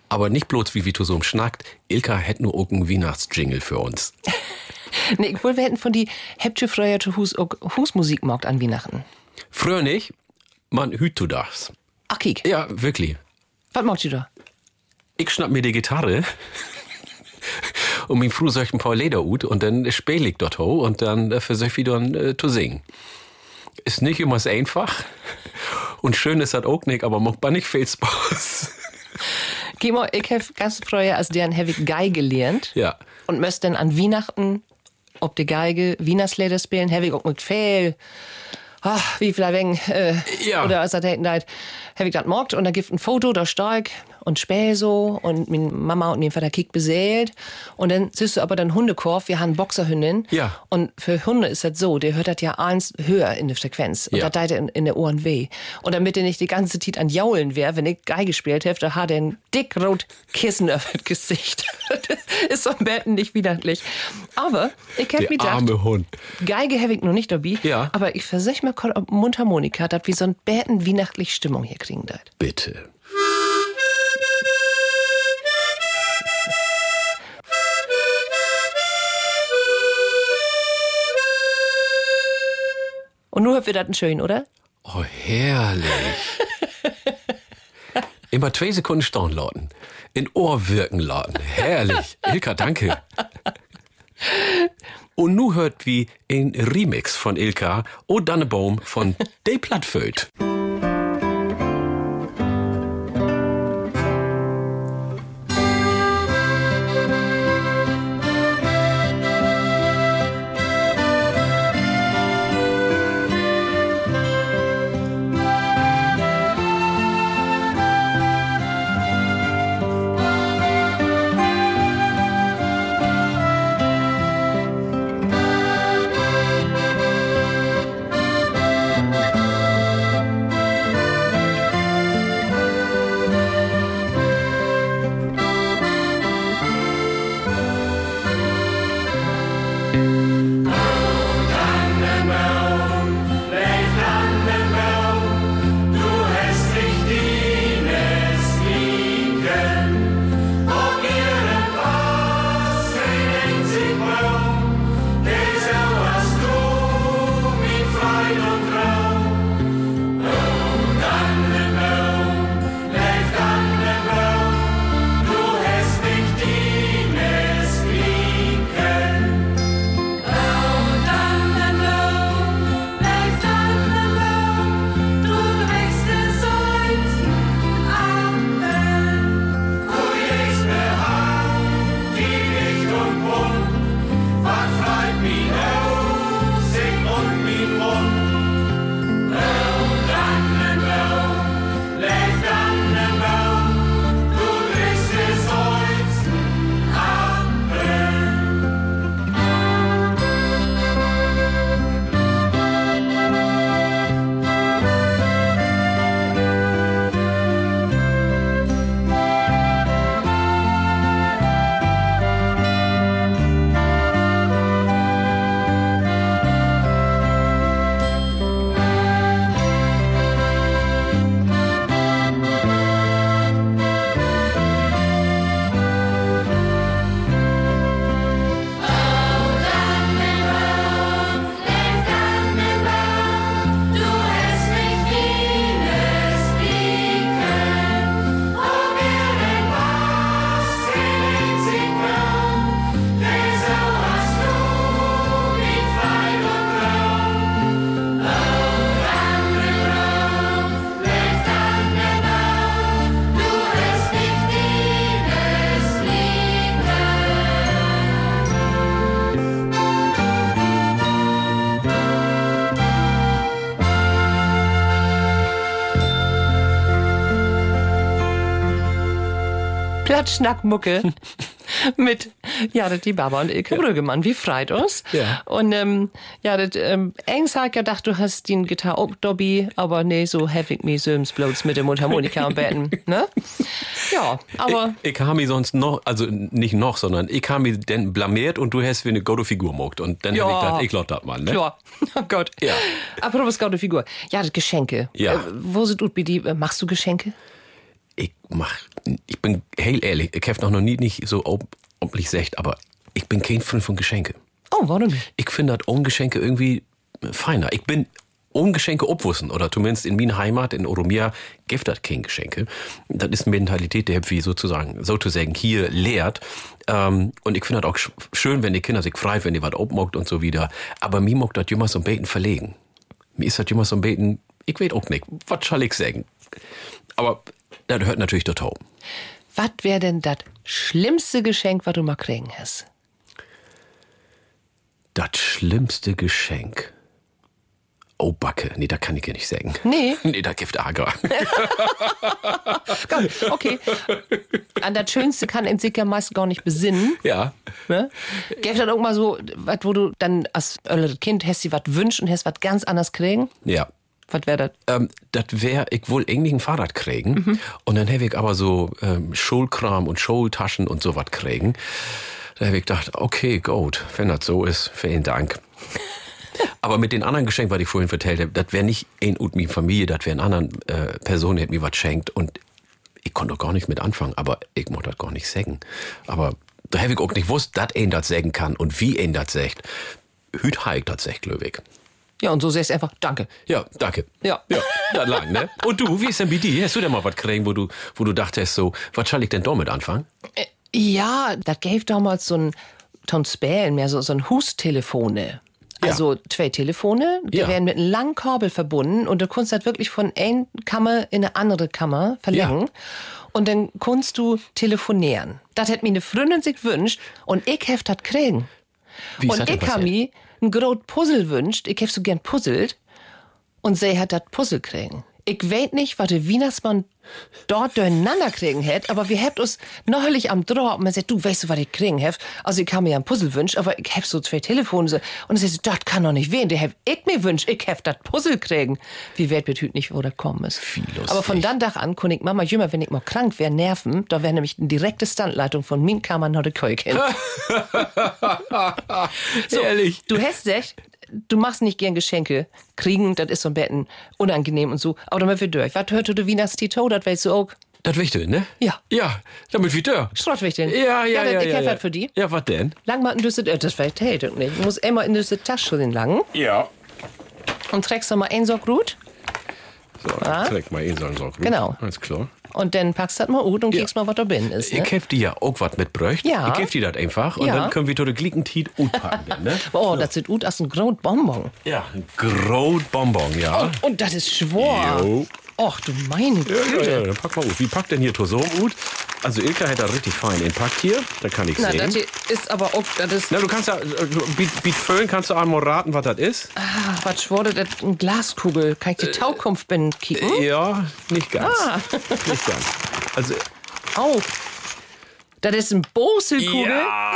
Aber nicht bloß wie wir zusammen schnackt. Ilka hätt nur auch einen Weihnachtsjingle für uns. Nee, ich will, wir hätten von die Heptsche Freuer zu Hus, Husmusik mogt an Weihnachten. Früher nicht, man hüt du das. Ach, kiek. Ja, wirklich. Was mogt ihr da? Ich schnapp mir die Gitarre und früh solch ein paar Leder ut und dann spiel ich dort ho und dann äh, versuch ich dann äh, zu singen. Ist nicht immer so einfach und schön ist das auch nicht, aber macht man nicht viel Spaß. Gimo, ich hef ganz früher als deren ich Geige gelernt. Ja. Und müsst dann an Weihnachten ob die Geige Wienerslieder spielen, ich auch mit viel ach, wie viel wegen, äh, Ja. oder als er hätten halt, hab ich das mogt und da gibt ein Foto, da stark und späh so und meine Mama und mein Vater kick beseelt und dann siehst du aber dann Hundekorb, wir haben Boxerhündin Ja. und für Hunde ist das so, der hört das ja eins höher in der Frequenz und Ja. das tut in, in der Ohren weh und damit er nicht die ganze Zeit an Jaulen wäre, wenn ich Geige gespielt hätte, da hat er ein dick rot Kissen auf das Gesicht. das ist so ein Betten nicht widerlich. Aber ich hab mir Der gedacht, arme Hund. Geige habe ich noch nicht dabei. Ja. Aber ich versech mal, ob Mundharmonika, dass wir so ein Bäten weihnachtlich Stimmung hier kriegen dort. Bitte. Und nur wird das schön, oder? Oh, herrlich. Immer zwei Sekunden staunen lauten. In Ohr wirken lauten. Herrlich. Ilka, danke. Und nu hört wie ein Remix von Ilka O Dannebaum von De Plattföd. Plattschnackmucke mit Ja, das die Baba und Ilke Brüggemann, wie freit uns. Ja. Und ähm, ja, das ähm, Engs hat gedacht, du hast den Gitarre auch Dobby, aber nee, so heavy me Söms bloß mit dem Mundharmonika am Betten. Ne? Ja, aber Ich, ich habe mich sonst noch, also nicht noch, sondern ich habe mich denn blamiert und du hast wie eine gute Figur mogt. Und dann Ja. habe ich gedacht, ich lott das mal, ne? klar. Oh Gott. Ja. Apropos gute Figur. Ja, das Geschenke. Ja. Äh, wo sind ut bei die? Machst du Geschenke? Ich mach, ich bin heel ehrlich, ich habe noch nie nicht so oblich gesagt, aber ich bin kein Freund von Geschenke. Oh, warum nicht? Ich finde das ohne Geschenke irgendwie feiner. Ich bin ohne Geschenke obwussen, oder zumindest in meiner Heimat, in Oromia, gibt das kein Geschenke. Das ist eine Mentalität, die wie sozusagen, sozusagen hier lehrt. Ähm, und ich finde das auch sch- schön, wenn die Kinder sich frei, wenn die was obmockt und so wieder. Aber mir mockt das immer so ein Beten verlegen. Mir ist das immer so ein Beten, ich weiß auch nicht, was soll ich sagen? Aber das hört natürlich total. Was wäre denn das schlimmste Geschenk, was du mal kriegen hast? Das schlimmste Geschenk. Oh, Backe. Nee, da kann ich ja nicht sagen. Nee. Nee, da gibt. Komm, okay. An das Schönste kann ein sich ja meist gar nicht besinnen. ja. Ne? Gäbe dann auch mal so, was, wo du dann als Kind hast dir was wünscht und hast was ganz anderes kriegen? Ja. Was wäre das? Ähm, das wäre, ich wohl eigentlich ein Fahrrad kriegen. Und dann hätte ich aber so ähm, Schulkram und Schultaschen und sowas kriegen. Da hätte ich gedacht, okay, gut, wenn das so ist, vielen Dank. aber mit den anderen Geschenken, was ich vorhin vertellt habe, das wäre nicht ein und meine Familie, das wären anderen äh, Personen, die hätten mir was schenkt. Und ich konnte gar nicht mit anfangen, aber ich muss das gar nicht sagen. Aber da hätte ich auch nicht gewusst, dass ein das sagen kann und wie ein das sagt. Hüt heik das sagt, Löwig. Ja, und so sagst du einfach Danke. Ja, danke. Ja. Ja, das lang, ne? Und du, wie ist denn bei dir? Hast du denn mal was kriegen, wo du, wo du dachtest so, was soll ich denn damit anfangen? Ja, das gab damals so ein Ton Spälen, mehr so, so ein Hustelefone. Also zwei Telefone, die Ja. werden mit einem langen Kabel verbunden und du kannst das wirklich von einer Kammer in eine andere Kammer verlegen. Und dann kannst du telefonieren. Das hätte mir eine Freundin sich gewünscht und ich hef das kriegen. Wie und ich habe mir ein groß Puzzle wünscht. Ich hef so gern puzzelt. Und sie hat das Puzzle kriegen. Ich weiß nicht, was der Wienersmann dort durcheinander kriegen hätt, aber wir habt uns neulich am Draht und man sagt, du weißt du, was ich kriegen hef? Also ich habe mir ein Puzzle wünscht, aber ich hab so zwei Telefone und sie sagt, das kann doch nicht wehen, der hab ich mir wünscht, ich hab das Puzzle kriegen. Wie wert wird hüt nicht, wo das kommen ist. Wie lustig. Aber von dann Tag an konnte ich Mama jümmer, wenn ich mal krank wäre, nerven, da wäre nämlich eine direkte Standleitung von min Kammer nach der Keuken. So, Ehrlich? Du hast recht, du machst nicht gern Geschenke. Kriegen, das ist so ein Betten unangenehm und so. Aber damit wir durch. Was hörte du Wiener Tito, das weißt du auch. Das Wichtel, ne? Ja. Ja, damit wie der. Schrottwichteln. Ja, ja, ja. ja. ja, Ich hab ja. was für die. Ja, was denn? Lang mal in diese, äh, das verhält doch nicht. Du musst immer in diese Tasche lang Ja. und trägst noch mal ein Sock gut. So, dann träg mal einen Sock. Genau. Alles klar. Und dann packst du das mal gut und kriegst mal, was da drin ist. Ne? Ich hef dir ja auch was mitbräucht. Ja. Ich gef dir das einfach und Ja. dann können wir die Glickentiet packen, dann, ne? Oh, das sieht gut aus, ein groß Bonbon. Ja, ein Grot Bonbon, ja. Und das ist schwor. Jo. Och, du meine Ja, ja, Güte. ja, dann pack mal gut. Wie packt denn hier Tosom gut? Also Ilka hat da richtig fein inpackt hier. Da kann ich Na, sehen. das hier ist aber auch, das ist, Na, du kannst ja, äh, Beat, Föhn, kannst du einmal raten, was das ist? ah, was schwor das, eine Glaskugel. Kann ich Äh, die Taukunft bin kicken? Ja, nicht ganz. Ah. Nicht ganz. Also, Oh, das ist ein Boselkugel. ja.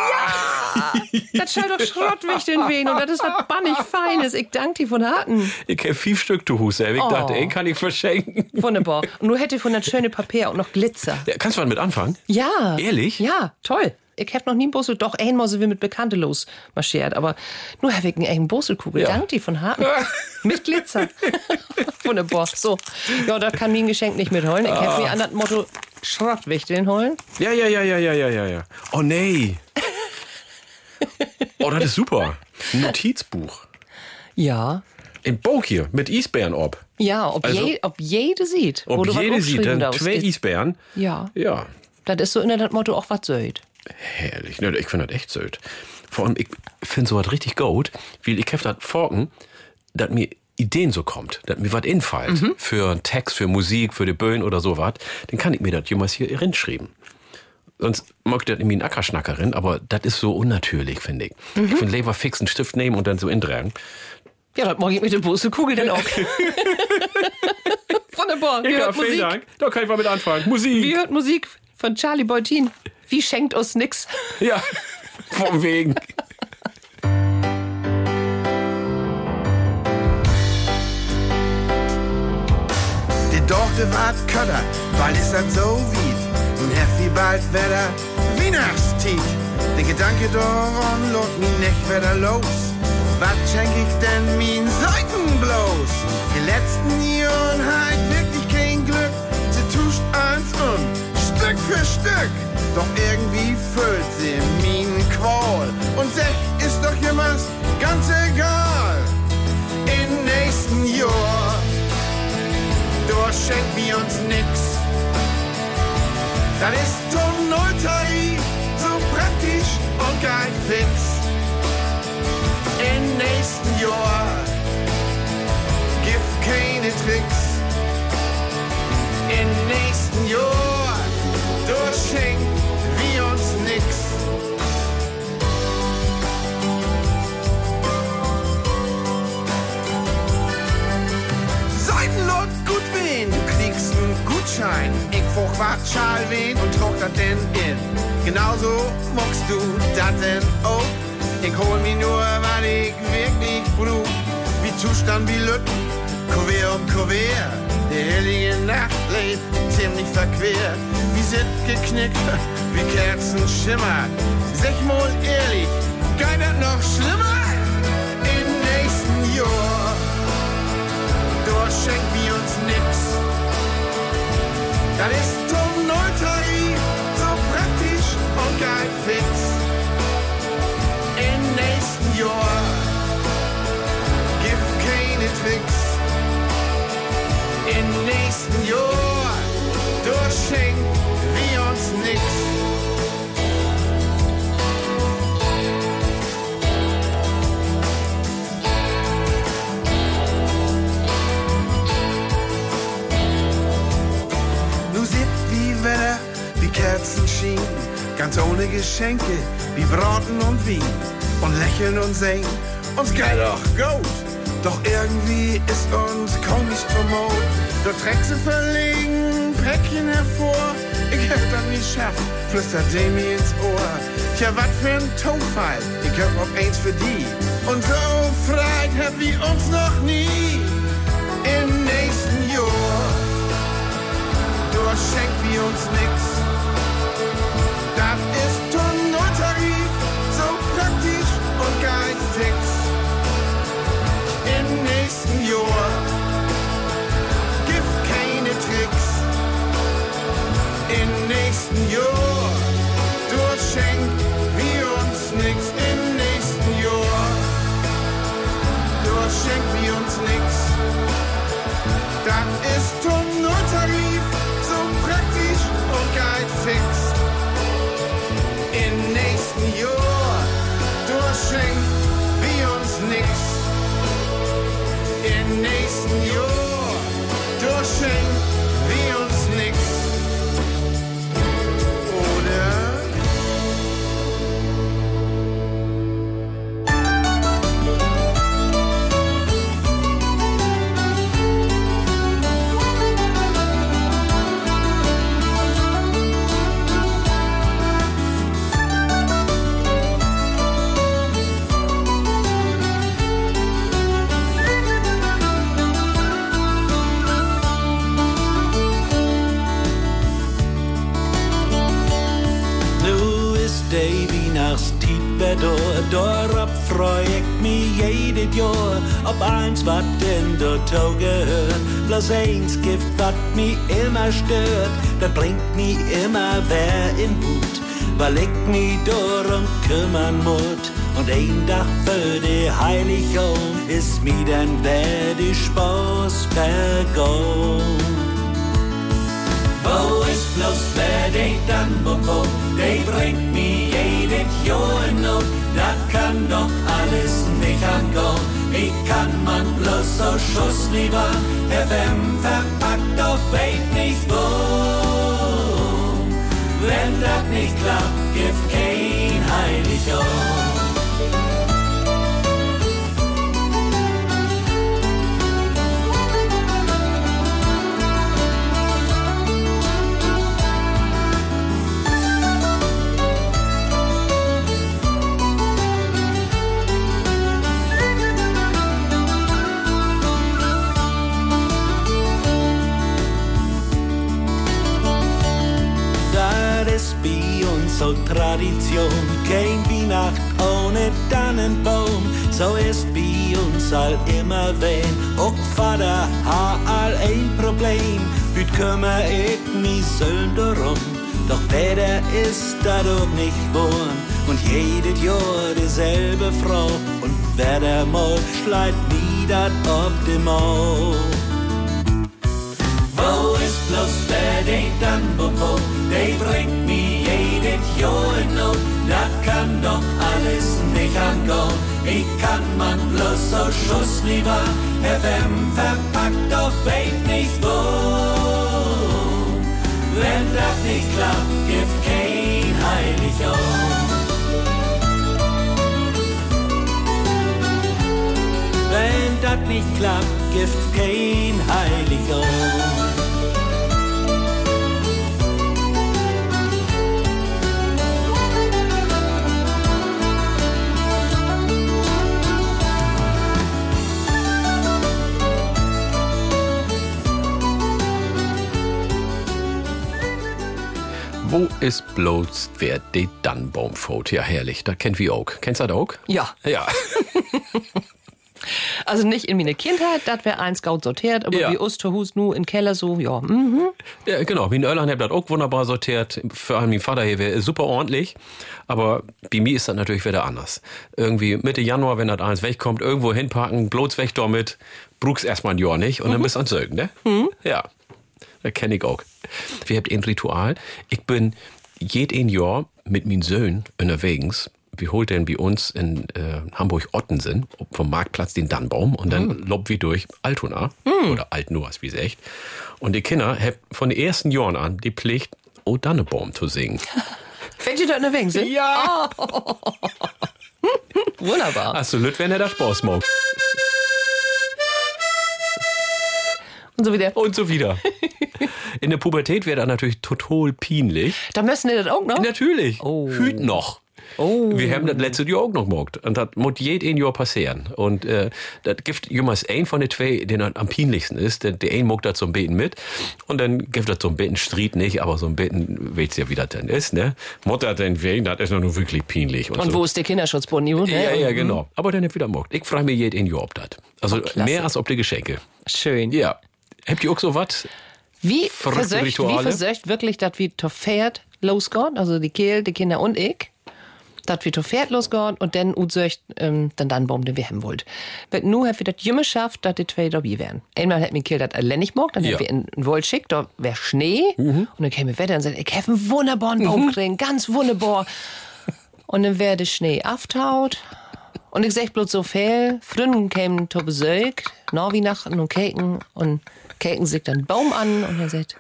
Das scheint doch Schrottwichteln wehen und das ist was bannig Feines. Ich danke dir von Harten. Ich hab fünf Stück zu Hause. Ich Oh. dachte, ey, kann ich verschenken. Wunderbar. Und nur hätte ich von das schöne Papier auch noch Glitzer. Ja, kannst du mal mit anfangen? Ja. Ehrlich? Ja, toll. Ich hab noch nie einen Bosel, doch einmal so wie mit Bekannte los marschiert, aber nur habe ich einen Boselkugel. Ja. Dank dir von Harten. mit Glitzer. Wunderbar. So. Ja, da kann mir ein Geschenk nicht mitholen. Ich Ah. hätte mir an das Motto Schrottwichteln holen. Ja, ja, ja, ja, ja, ja, ja, ja. Oh nee. Oh, das ist super. Ein Notizbuch. Ja. Ein Buch hier mit Eisbären ob. Ja, ob, Also- je, ob jede sieht. Ob jede sieht, dann zwei Eisbären. Ja. Ja, Das ist so in das Motto auch was söd. herrlich. Ne, ich finde das echt süß. Vor allem, ich finde sowas richtig gut, weil ich habe Forken, dass mir Ideen so kommt, dass mir was infällt Mhm. für einen Text, für Musik, für die Böen oder sowas, dann kann ich mir das jemals hier reinschreiben. Sonst mag ich das irgendwie ein Ackerschnackerin, aber das ist so unnatürlich, finde ich. Mhm. Ich finde lieber fix einen Stift nehmen und dann so intragen. Ja, das mag ich mit der Boselkugel dann auch. Wunderbar. Wir hört Musik. Da kann ich mal mit anfangen. Musik. Wir hört Musik von Charlie Beutin. Wie schenkt uns nix? Ja. Vom wegen. Die Dorte ward Köder, weil es dann so wied. Und heftig bald wieder Weihnachtstiet. Der Gedanke daran lot mich nicht wieder los. Was schenk ich denn min Seiten bloß? Die letzten Jahren halt wirklich kein Glück. Sie tuscht eins um, Stück für Stück. Doch irgendwie füllt sie min Qual. Und sech ist doch jemals ganz egal. Im nächsten Jahr, da schenkt mir uns nix. Das ist Tom Nulltarif, so praktisch und geil fix. Im nächsten Jahr gibt keine Tricks. Im nächsten Jahr, da Gutschein. Ich fuch wat Schal wen und trug dat denn in. Genauso muckst du dat denn auch. Ich hol mir nur, was ich wirklich brauch. Wie Zustand wie Lütten, Kuvert um Kuvert. Die hellige Nacht lebt ziemlich verquer. Wie sind geknickt, wie Kerzen schimmern. Sech mal ehrlich, das noch schlimmer? Im nächsten Jahr dort schenkt wir. Das ist Tom Nulltarif, so praktisch und geil fix. Im nächsten Jahr gibt keine Tricks. Im nächsten Jahr dort ganz ohne Geschenke, wie Braten und Wien. Und lächeln und singen, uns geil doch gut. Doch irgendwie ist uns kaum nicht. Du trägst sie verlegen, Päckchen hervor. Ich hab das nicht schafft, flüstert Jamie ins Ohr. Tja, wat für ein Tonfall, ich hab auch eins für die. Und so freit hab wie uns noch nie. Im nächsten Jahr dort schenkt wir uns nix. Fix. Im nächsten Jahr gibt keine Tricks. Im nächsten Jahr dort schenkt wir uns nix. Im nächsten Jahr dort schenkt wir uns nix. Das ist Tunneltarif, so praktisch und geil fix. Im nächsten Jahr durchschenkt wir uns nix. Im nächsten Jahr durchschenkt wir uns nix. Daarop freu ik me jedes Jahr. Ob eins, wat denn dazu gehört. Bloß eins Gift, wat mi immer stört. Das bringt mi immer wer in Wut. Weil ich mi darum kümmern muss. Und ein Tag für die Heiligung ist mi dann wer die Spaß vergehen. Wo ist bloß wer den dann bekommt, der bringt mir jedes Jahr in Not. Das kann doch alles nicht angehen. Wie kann man bloß so Schuss lieber FM verpackt, doch weit nicht wo. Wenn das nicht klappt, gibt kein Heiligung. Tradition. Kein Weihnacht ohne Tannenbaum. So ist bei uns all immer wen. Auch Vater hat all ein Problem. Hüt kümmere ich mich söhn darum. Doch besser ist das auch nicht wohn. Und jedes Jahr dieselbe Frau. Und wer der mal bleibt nie dat ob dem Maul. Wo ist bloß wer den dann bekommt? Der bringt mir Jahr in Not. Das kann doch alles nicht angehen. Wie kann man bloß so Schuss lieber? FM verpackt doch weht nicht wo. Wenn das nicht klappt, gibt kein Heiligabend. Wenn das nicht klappt, gibt kein Heiligabend. Wo ist bloß wer de Dannbaum fot? Ja, herrlich. Da kennt wie auch. Kennst du das auch? Ja. Ja. Also nicht in meine Kindheit, das wäre eins gaut sortiert, aber Ja. wie Osterhus nu in Keller so, ja. Mhm. Ja, genau. Wie in Irland habt das auch wunderbar sortiert. Vor allem mein Vater hier wäre super ordentlich. Aber bei mir ist das natürlich wieder anders. Irgendwie Mitte Januar, wenn das eins wegkommt, irgendwo hinpacken, bloß weg damit, bruch's erstmal ein Jahr nicht und dann bist du an Sögen, ne? Ja. Das kenne ich auch. Wir habt ein Ritual. Ich bin jeden Jahr mit meinen Söhnen unterwegs. Wir holt denn bei uns in äh, Hamburg-Ottensen vom Marktplatz den Dannbaum und dann lobt wir durch Altona oder Altnuas, wie sie echt. Und die Kinder haben von den ersten Jahren an die Pflicht, O Dannebaum zu singen. Wenn ihr da unterwegs sind? Ja! Wunderbar. Hast du Lüt, wenn er das Spaß macht. Und so wieder. Und so wieder. In der Pubertät wäre das natürlich total peinlich. Da müssen die das auch noch? Natürlich. Oh. Hüt noch. Oh. Wir haben das letzte Jahr auch noch gemacht. Und das muss jeden Jahr passieren. Und äh, das gibt jemals ein von den zwei, der am peinlichsten ist. Der, der ein mag das zum Beten mit. Und dann gibt das zum Beten Street nicht, aber so ein Beten, weißt ja, wie das denn ist, ne? Mutter denn wen, das ist noch nur wirklich peinlich. Und, Und so. wo ist der Kinderschutzbund? Ne? Ja, ja, genau. Aber dann nicht wieder gemacht. Ich frage mich jeden Jahr, ob das. Also klasse. mehr als ob die Geschenke. Schön. Ja. Habt ihr auch so was? Wie versöcht, wie versöcht wirklich, dass wie to Pferd losgeht, also die Kehl, die Kinder und ich, dass wie to Pferd losgeht und dann utsöcht, ähm, dann dann Baum, den wir haben wollt. Wenn nu hat wir das Jümme schafft, dass die zwei dabei wären. Einmal hat mir Kehl das allein nicht gemacht, dann Ja. Mhm. hat wir in in Wold schickt, da wär Schnee, und dann käme Wetter und sagt, ich habe einen wunderbaren Baum kriegen, ganz wunderbar. Und dann wär der Schnee aftaut. Und ich sag bloß so viel, Fründen kämen zu Besuch, nach Weihnachten und Keken und Keken sich dann Baum an und er sagt,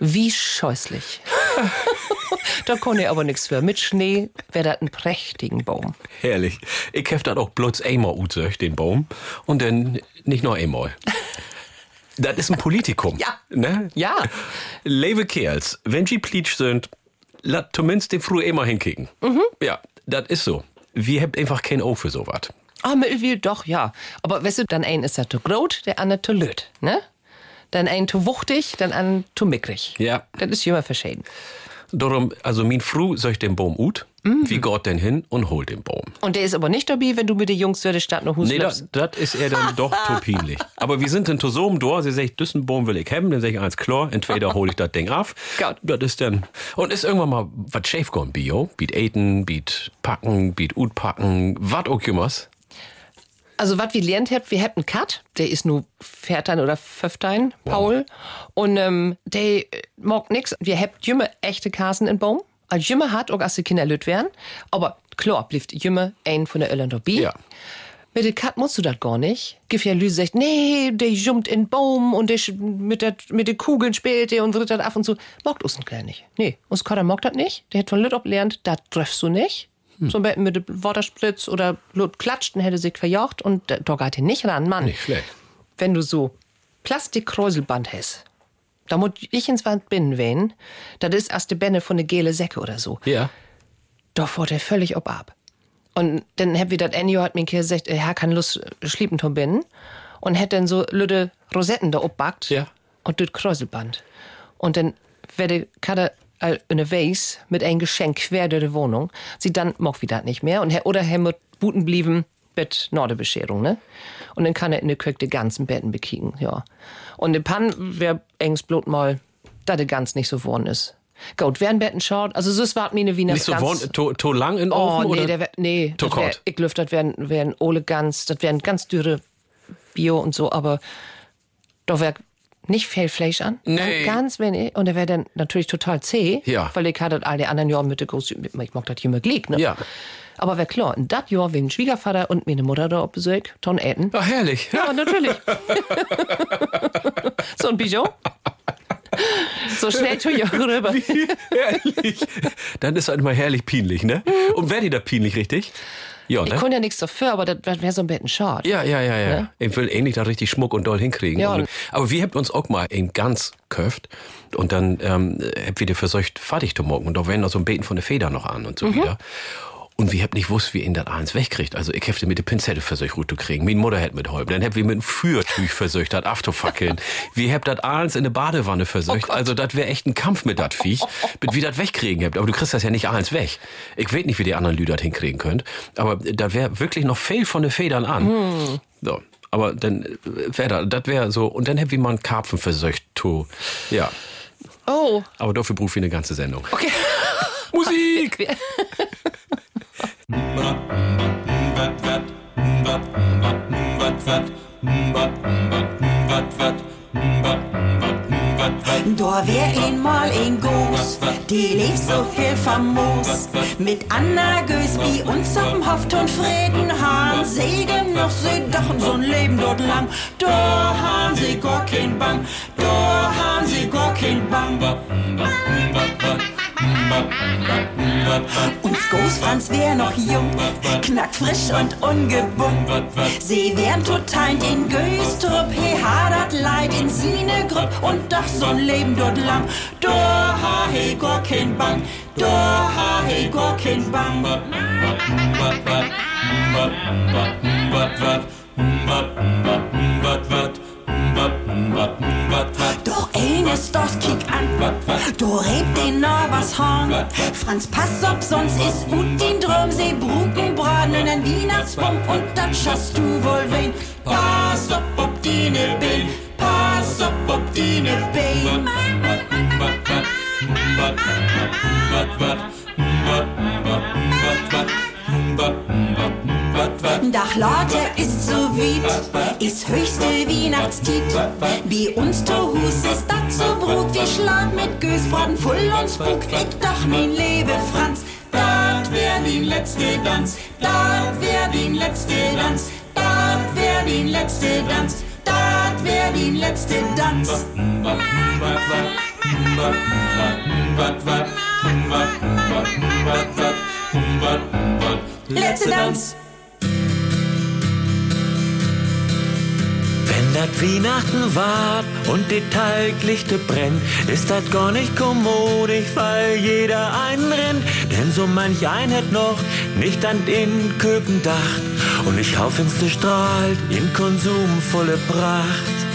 wie scheußlich. da konnte er aber nichts für. Mit Schnee wär das ein prächtigen Baum. Herrlich. Ich hab das auch bloß einmal utsöcht, den Baum. Und dann nicht nur einmal. das ist ein Politikum. Ja. Ne? Ja. Leve Kerls, wenn sie pleatsch sind, lasst zumindest den früh immer hinkicken. Ja, das ist so. Wir habt einfach kein Auge für sowas. Ah, Mittelwil, doch, ja. Aber weißt du, dann ein ist er zu groß, der andere zu löt, ne? Dann ein zu wuchtig, dann ein zu mickrig. Ja. Das ist immer verschieden. Darum, also mein Fru söcht den Baum ut, wie Gott denn hin und holt den Baum. Und der ist aber nicht dabei, wenn du mit den Jungs die Stadt noch Hus Nee, das, ist er dann doch zu peinlich. Aber wir sind in so einem Dor, sie sagt, diesen Baum will ich haben, dann sag ich eins klar, entweder hole ich das Ding auf. Gott. Das ist dann, und ist irgendwann mal was schief gegangen, Bio, biet eten, biet packen, biet ut packen, wat auch jemals. Also, was wir lernt habt, wir habt einen Kat, der ist nur Viertein oder Fünftein, Paul. Und ähm, der äh, mag nix. Wir habt jümme echte Kasen in Baum. Als jümme hat, auch als die Kinder lüt werden. Aber klar, blieb jümme ein von der Irland dabei. Ja. Mit der Kat musst du das gar nicht. Gif ja Lü sagt, nee, der jumpt in Baum und der mit der, mit den Kugeln spielt der und das ab und zu. Mag uns gar nicht. Nee, uns Kater mag das nicht. Der hat von Lüt lernt, das treffst du nicht. Zum Beispiel mit dem Waterspritz oder Lüt klatscht, dann hätte sich verjaucht und da- da geht er nicht ran, Mann. Nicht schlecht. Wenn du so Plastikkräuselband hast, da muss ich ins Wand binden wen, das ist erst die Bände von der gele Säcke oder so Ja. da fährt er völlig ob ab. Und dann hab wir das Ende hat mir gesagt, er kann Lust schliepen zu binden. Und hätte dann so lüde Rosetten da obbackt. Ja. Und das Kräuselband. Und dann werde Kader all unterwegs mit ein Geschenk quer durch die Wohnung. Sie dann mag wie das nicht mehr. Und, oder er muss buten blieben mit Nordebescherung, ne? Und dann kann er in der Küche die ganzen Betten bekicken, ja. Und in Pan wär engs blut mal, da der ganz nicht so worden ist. Gut, werden Betten schaut, also so wart mir eine Wiener Nicht so wohnt, to, to lang in Oh, Ofen? nee, oder? der wär, nee, To wär, ich lüft, das wären, wären Ole ganz, das wären ganz dürre Bio und so, aber da wär nicht viel Fleisch an. Nee. Ganz wenig. Und der wäre dann natürlich total zäh. Ja. Weil ich hatte all die anderen Jahre mit der großen, ich mag das hier immer glick, ne? Ja. Aber wär klar, in dat Jahr, wenn Schwiegervater und meine Mutter da auf Besuch, Ton äten. Ja, herrlich. Ja, natürlich. so ein Bijou. So schnell tu ich auch rüber. herrlich. Dann ist halt immer herrlich pinlich, ne? Und wäre die da pinlich, richtig? Ja, Ich ne? konnte ja nichts dafür, aber das wäre so ein bisschen schade. Ja, ja, ja, ja. Ne? Ich will ähnlich da richtig Schmuck und doll hinkriegen. Ja. Und, aber wir habt uns auch mal in ganz köft und dann ähm, habt wir dir versucht, fertig zu morgen. Und da werden noch so ein Beten von der Feder noch an und so wieder. Und wir habt nicht wusst, wie ihn das eins wegkriegt. Also ich hätte mit der Pinzette versucht, zu kriegen. Meine Mutter hätte mit holpen. Dann habt wir mit einem Fürtüch versucht, das aufzufackeln. wir habt das eins in eine Badewanne versucht. also das wäre echt ein Kampf mit dat Viech, mit wie das wegkriegen habt. Aber du kriegst das ja nicht eins weg. Ich weiß nicht, wie die anderen Lüder das hinkriegen könnt. Aber da wäre wirklich noch viel von den Federn an. So. Aber dann wäre das, das wäre so, und dann hätte wir mal einen Karpfen versucht, to. Ja. Oh, Aber dafür brauche ich eine ganze Sendung. okay. Musik! Da wär einmal ein Goos, die lief so heel famos. Mit Anna Gösby und zum Hoft und Friedenhahn. Segen noch sie doch so ein Leben dort lang. Da haben sie gar kein Bang, da haben sie gar kein Bang. Uns Goos Franz wär noch jung, knackfrisch und ungebummt. Sie wären total in Göstrup, he hadert Leid in sine Grupp und doch so ein Leben dort lang. Da ha he kein Bang, da ha he kein Bang. Doch eines das kick an, du rebt den noch was Horn. Franz, pass auf, sonst ist ut den Drum, sie Brucken, Braten und ein Weihnachtsbaum und dann schaffst du wohl wen. Pass auf, ob die ne Bein, pass auf, ob die ne Bein. Dach Lotte ist so weit, ist höchste Weihnachtstiet. Bei uns zu Hus ist dat so brut wie Schlag mit Gösbraten voll und Spuk. Ich doch mein Lebe Franz, dat wär den letzte Tanz, dat wär den letzte Tanz, dat wär den letzte Tanz, dat wär den letzte Tanz. Letzte Tanz. Wenn dat Weihnachten wart und die Teiglichte brennt, ist dat gar nicht kommodig, weil jeder einen rennt. Denn so manch ein hat noch nicht an den Köpen dacht und ich Schaufenster strahlt in konsumvolle Pracht.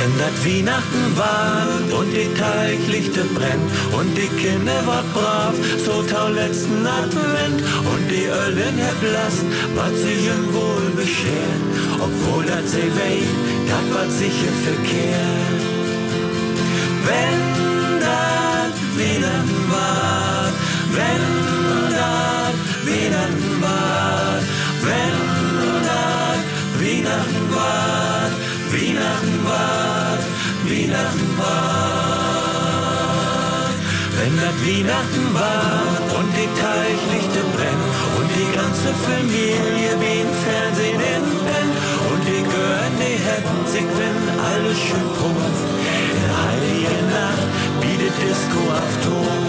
Wenn dat Weihnachten war und die Teiglichte brennt. Und die Kinder wart brav, so tau letzten Advent. Und die Öllen erblasst, wat sich ihm wohl beschert, obwohl dat sie weht, dat wat sicher verkehrt. Wenn dat Weihnachten war, wenn dat Weihnachten war, wenn dat Weihnachten war, Weihnachten war, Weihnachten war. Wenn das Weihnachten war und die Teichlichte brennt und die ganze Familie wie im Fernsehen entbrennt und die Gören, die hätten sich, wenn alles schön pumpt. In heiliger Nacht bietet Disco auf Ton.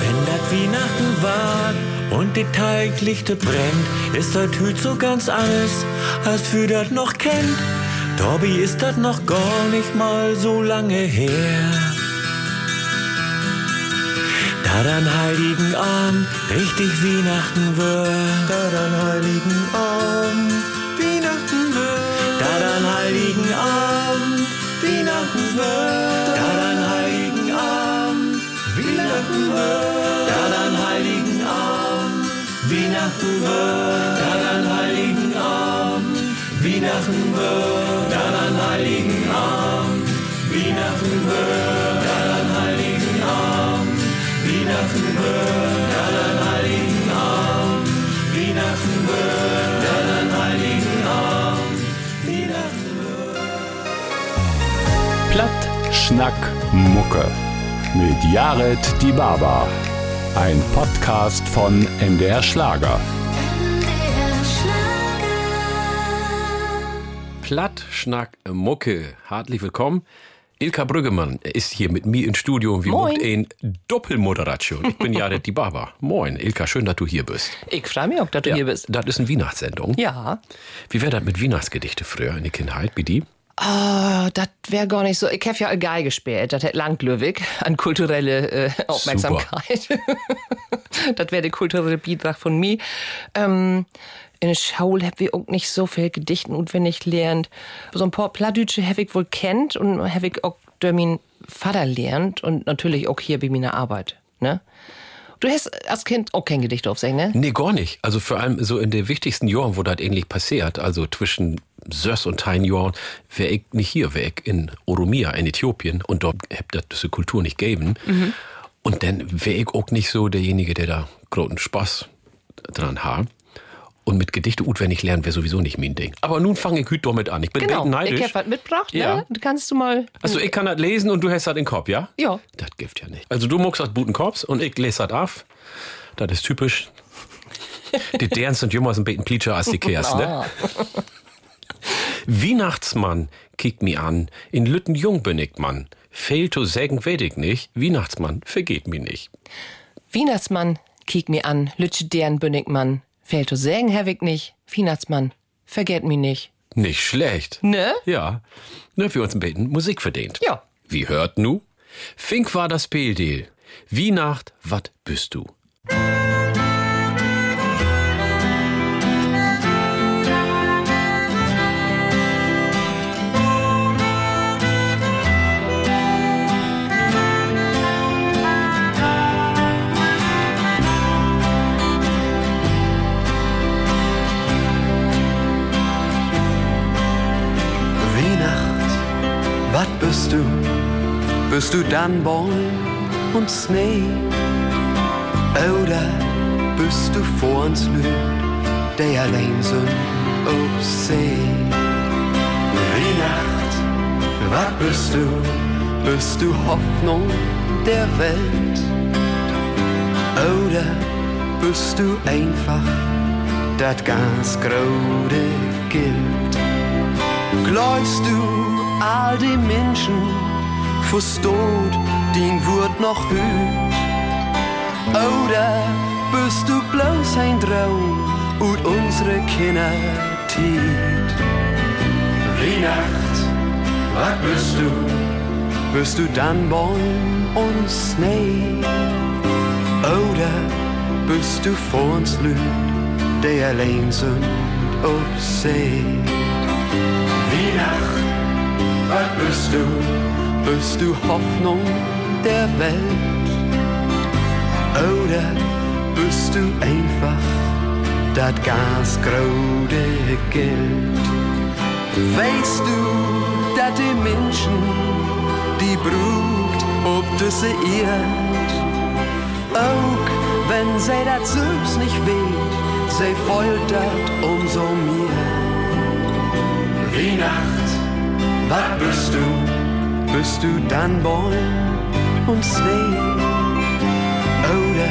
Wenn das Weihnachten war und die Teiglichte brennt, ist das Hüt so ganz anders, als wir das noch kennt. Dobby ist das noch gar nicht mal so lange her. Da Da dann heiligen Abend richtig Weihnachten wird. Da dann heiligen Abend Weihnachten wird. Da dann heiligen Abend Weihnachten wird. Da dann heiligen Abend Weihnachten wird. Da dann heiligen Abend Weihnachten wird. Da dann heiligen Abend Weihnachten wird. Da dann heiligen Abend Weihnachten wird. Da dann heiligen Abend Weihnachten wird. Da dann heiligen Abend Weihnachten Platt, Schnack, Mucke. Mit Jared Die Baba. Ein Podcast von MDR Schlager. Platt, Schnack, Mucke. Herzlich willkommen. Ilka Brüggemann ist hier mit mir im Studio und wir macht eine Doppelmoderation. Ich bin Jared Die Baba. Moin, Ilka, schön, dass du hier bist. Ich freue mich auch, dass du hier bist. Das ist eine Weihnachtssendung. Ja. Wie wäre das mit Weihnachtsgedichte früher in der Kindheit, wie die? Ah, das wäre gar nicht so. Ich habe ja Geil gespielt. Das hätte langlöwig an kulturelle äh, Aufmerksamkeit. das wäre der kulturelle Beitrag von mir. Ähm, in der Schule habe ich auch nicht so viel Gedichten auswendig gelernt. So ein paar Plattdeutsche habe ich wohl kennt und habe ich auch durch meinen Vater lernt und natürlich auch hier bei meiner Arbeit. Ne? Du hast als Kind auch kein Gedicht aufsehen, ne? Nee, gar nicht. Also vor allem so in den wichtigsten Jahren, wo das ähnlich passiert, also zwischen Sös und Tein Jahren, wäre ich nicht hier, wäre ich in Oromia, in Äthiopien, und dort hätte das diese Kultur nicht gegeben. Und dann wäre ich auch nicht so derjenige, der da großen Spaß dran hat. Und mit Gedichte auswendig lernen wäre sowieso nicht mein Ding. Aber nun fange ich heute damit an. Ich bin Genau. neidisch. Ich habe was mitgebracht, Ja. ne? Du kannst du mal. Also ich kann das lesen und du hast das in den Kopf, ja? Ja. Das gibt ja nicht. Also du muckst das guten Kopf und ich lese das auf. Das ist typisch. die deren sind jünger ein bisschen plitscher als die Kers, ne? Weihnachtsmann kickt mi an, in Lütten jung bin ich Mann. Fehl zu sägen weet ich nicht, Weihnachtsmann vergeht mi nicht. Weihnachtsmann, kiek mir an, lütsche deren Bünigmann. Fehlt zu sägen, ich nicht. Weihnachtsmann, verget mi nicht. Nicht schlecht. Ne? Ja. Ne, für uns ein bisschen Musik verdient. Ja. Wie hört nu? Fink war das Peldeel. Weihnacht, wat bist du? Wat bist du? Bist du dann Baum und Schnee? Oder bist du vor uns Lü, der sind auf See? Weihnacht, wat bist du? Bist du Hoffnung der Welt? Oder bist du einfach das ganz grode Gilt? Glaubst du, all die Menschen versteht den Wort noch hüt? Oder bist du bloß ein Traum und unsere Kinder tiet? Weihnacht, was bist du? Bist du dann Baum und Schnee? Oder bist du vor uns Lüd, der allein sind auf See? Weihnacht, was bist du? Bist du Hoffnung der Welt? Oder bist du einfach das ganz grode Geld? Weißt du, dass die Menschen, die brucht, ob diese Erd, auch wenn sie das selbst nicht will, sie foltert umso mehr. Weihnacht, was bist du? Bist du dann Baum und Schnee? Oder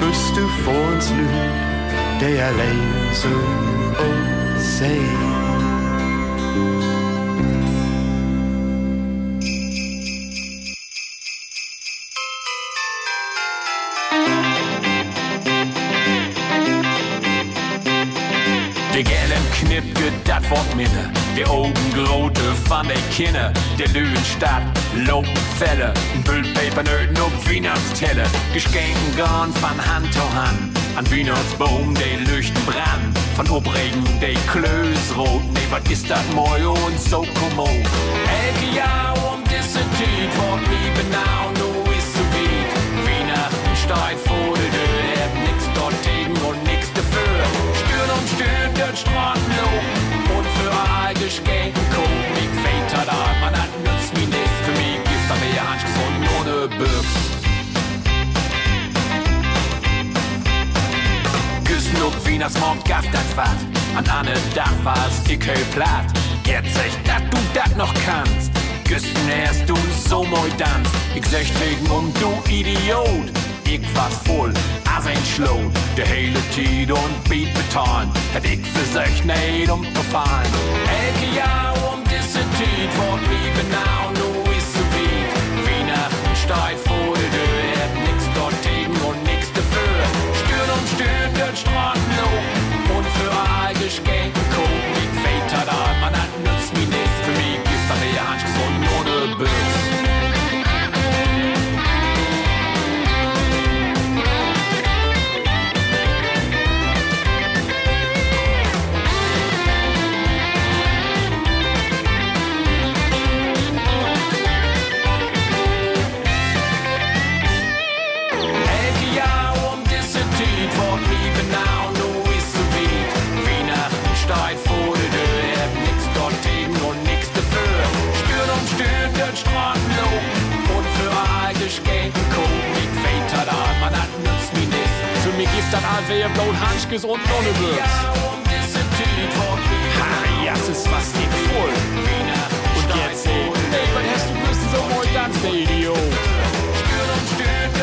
bist du vor uns Lüd, der allein so und See? Der gelben Knipke, dat Wort Mitte. Die Augen grote van der Kinder, der Lügenstadt, Lopenfälle, Bildpaper nöten ob Weihnachtstelle, Geschenken gone von Hand zu Hand, an Weihnachtsbaum, der Lüchten brand, von Obregen, der Klöß rot, nee, was ist das moi und so kommod. Elke Jahr um diese Tiet, wort liebe now, nu ist so weit, Weihnachten steigt vor der Tür, nix dort gegen und nix dafür, Stürn um Straßenlob, und für all Geschenken gucken, ich weiter da, man hat nützt mich nicht, für mich ist da mehr Anschluss und ohne Büchs. Küssen ob Wienersmord gaff das wat, an Anne Dach war's ich höll platt. Jetzt echt, dat du dat noch kannst. Küssen erst du so moi dann. Ich sech wegen um du Idiot. Ich war's voll, Schlot. Der hele Tiet und Beat betan. Hätt ich für sich nicht umgefallen. Elke Jahr um diese Tiet, wort liebe now, nu ist so weit. Weihnachten steigt das blauen Hanschkes und Nonnewürz. Ha, das ist was dick voll. Und jetzt, ey, ey, was hast du müssen so wohl ganz, der Idiot?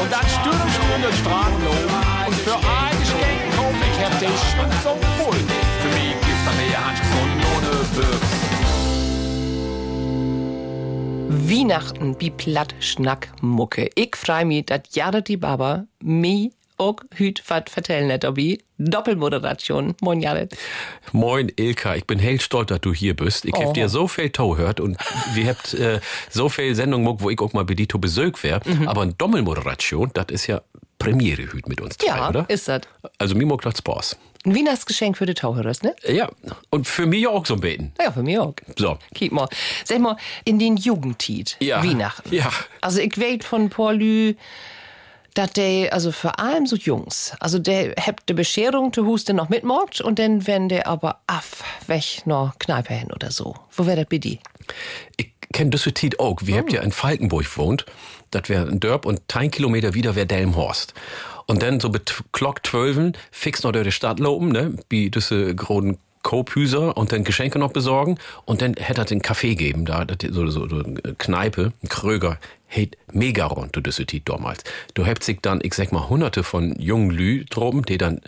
Und dann stürm stürm den Straßenlob. Und für ein Geschenk kauf ich heftig und so voll. Für mich ist da mehr Hanschkes und ohne Büchs. Weihnachten bi platt Schnack Mucke. Ich freu mich, dat Jahre die Baba mi auch hüt wat vertellen net obi. Doppelmoderation. Moin Jared. Moin Ilka, ich bin hell stolz, dass du hier bist. Ich Oh. hab dir so viel Tau hört und wir habt äh, so viel Sendungen, gemacht, wo ich auch mal bei Dito besögt wär. Mhm. Aber eine Doppelmoderation, das ist ja Premiere hüt mit uns Ja, oder? ist das. Also mir mag das Spaß. Ein Weihnachtsgeschenk für die Taucherers, ne? Ja, und für mich auch so ein Beten. Ja, für mich auch. So. Kiek mal. Sag mal, in den Jugendtiet, Ja. Weihnachten. Ja. Also ich weet von Paulü, dass der, also vor allem so Jungs, also der hebt de Bescherung zu Husten noch mitmorgt und dann wenn der aber af weg noch Kneipe hin oder so. Wo wär das dir? Ich kenn das Tiet auch. Wir habt ja in Falkenburg wohnt. Das wär ein Dörp und ein Kilometer wieder wär Delmhorst. Und dann so mit Glock 12 fix noch durch die Stadt loben, ne? Wie diese großen Kophüser und dann Geschenke noch besorgen und dann hätte er den Kaffee geben, da so, so, so eine Kneipe, ein Kröger, hey, mega rund, du das damals. Du hebt sich dann, ich sag mal, hunderte von jungen Lü droben, die dann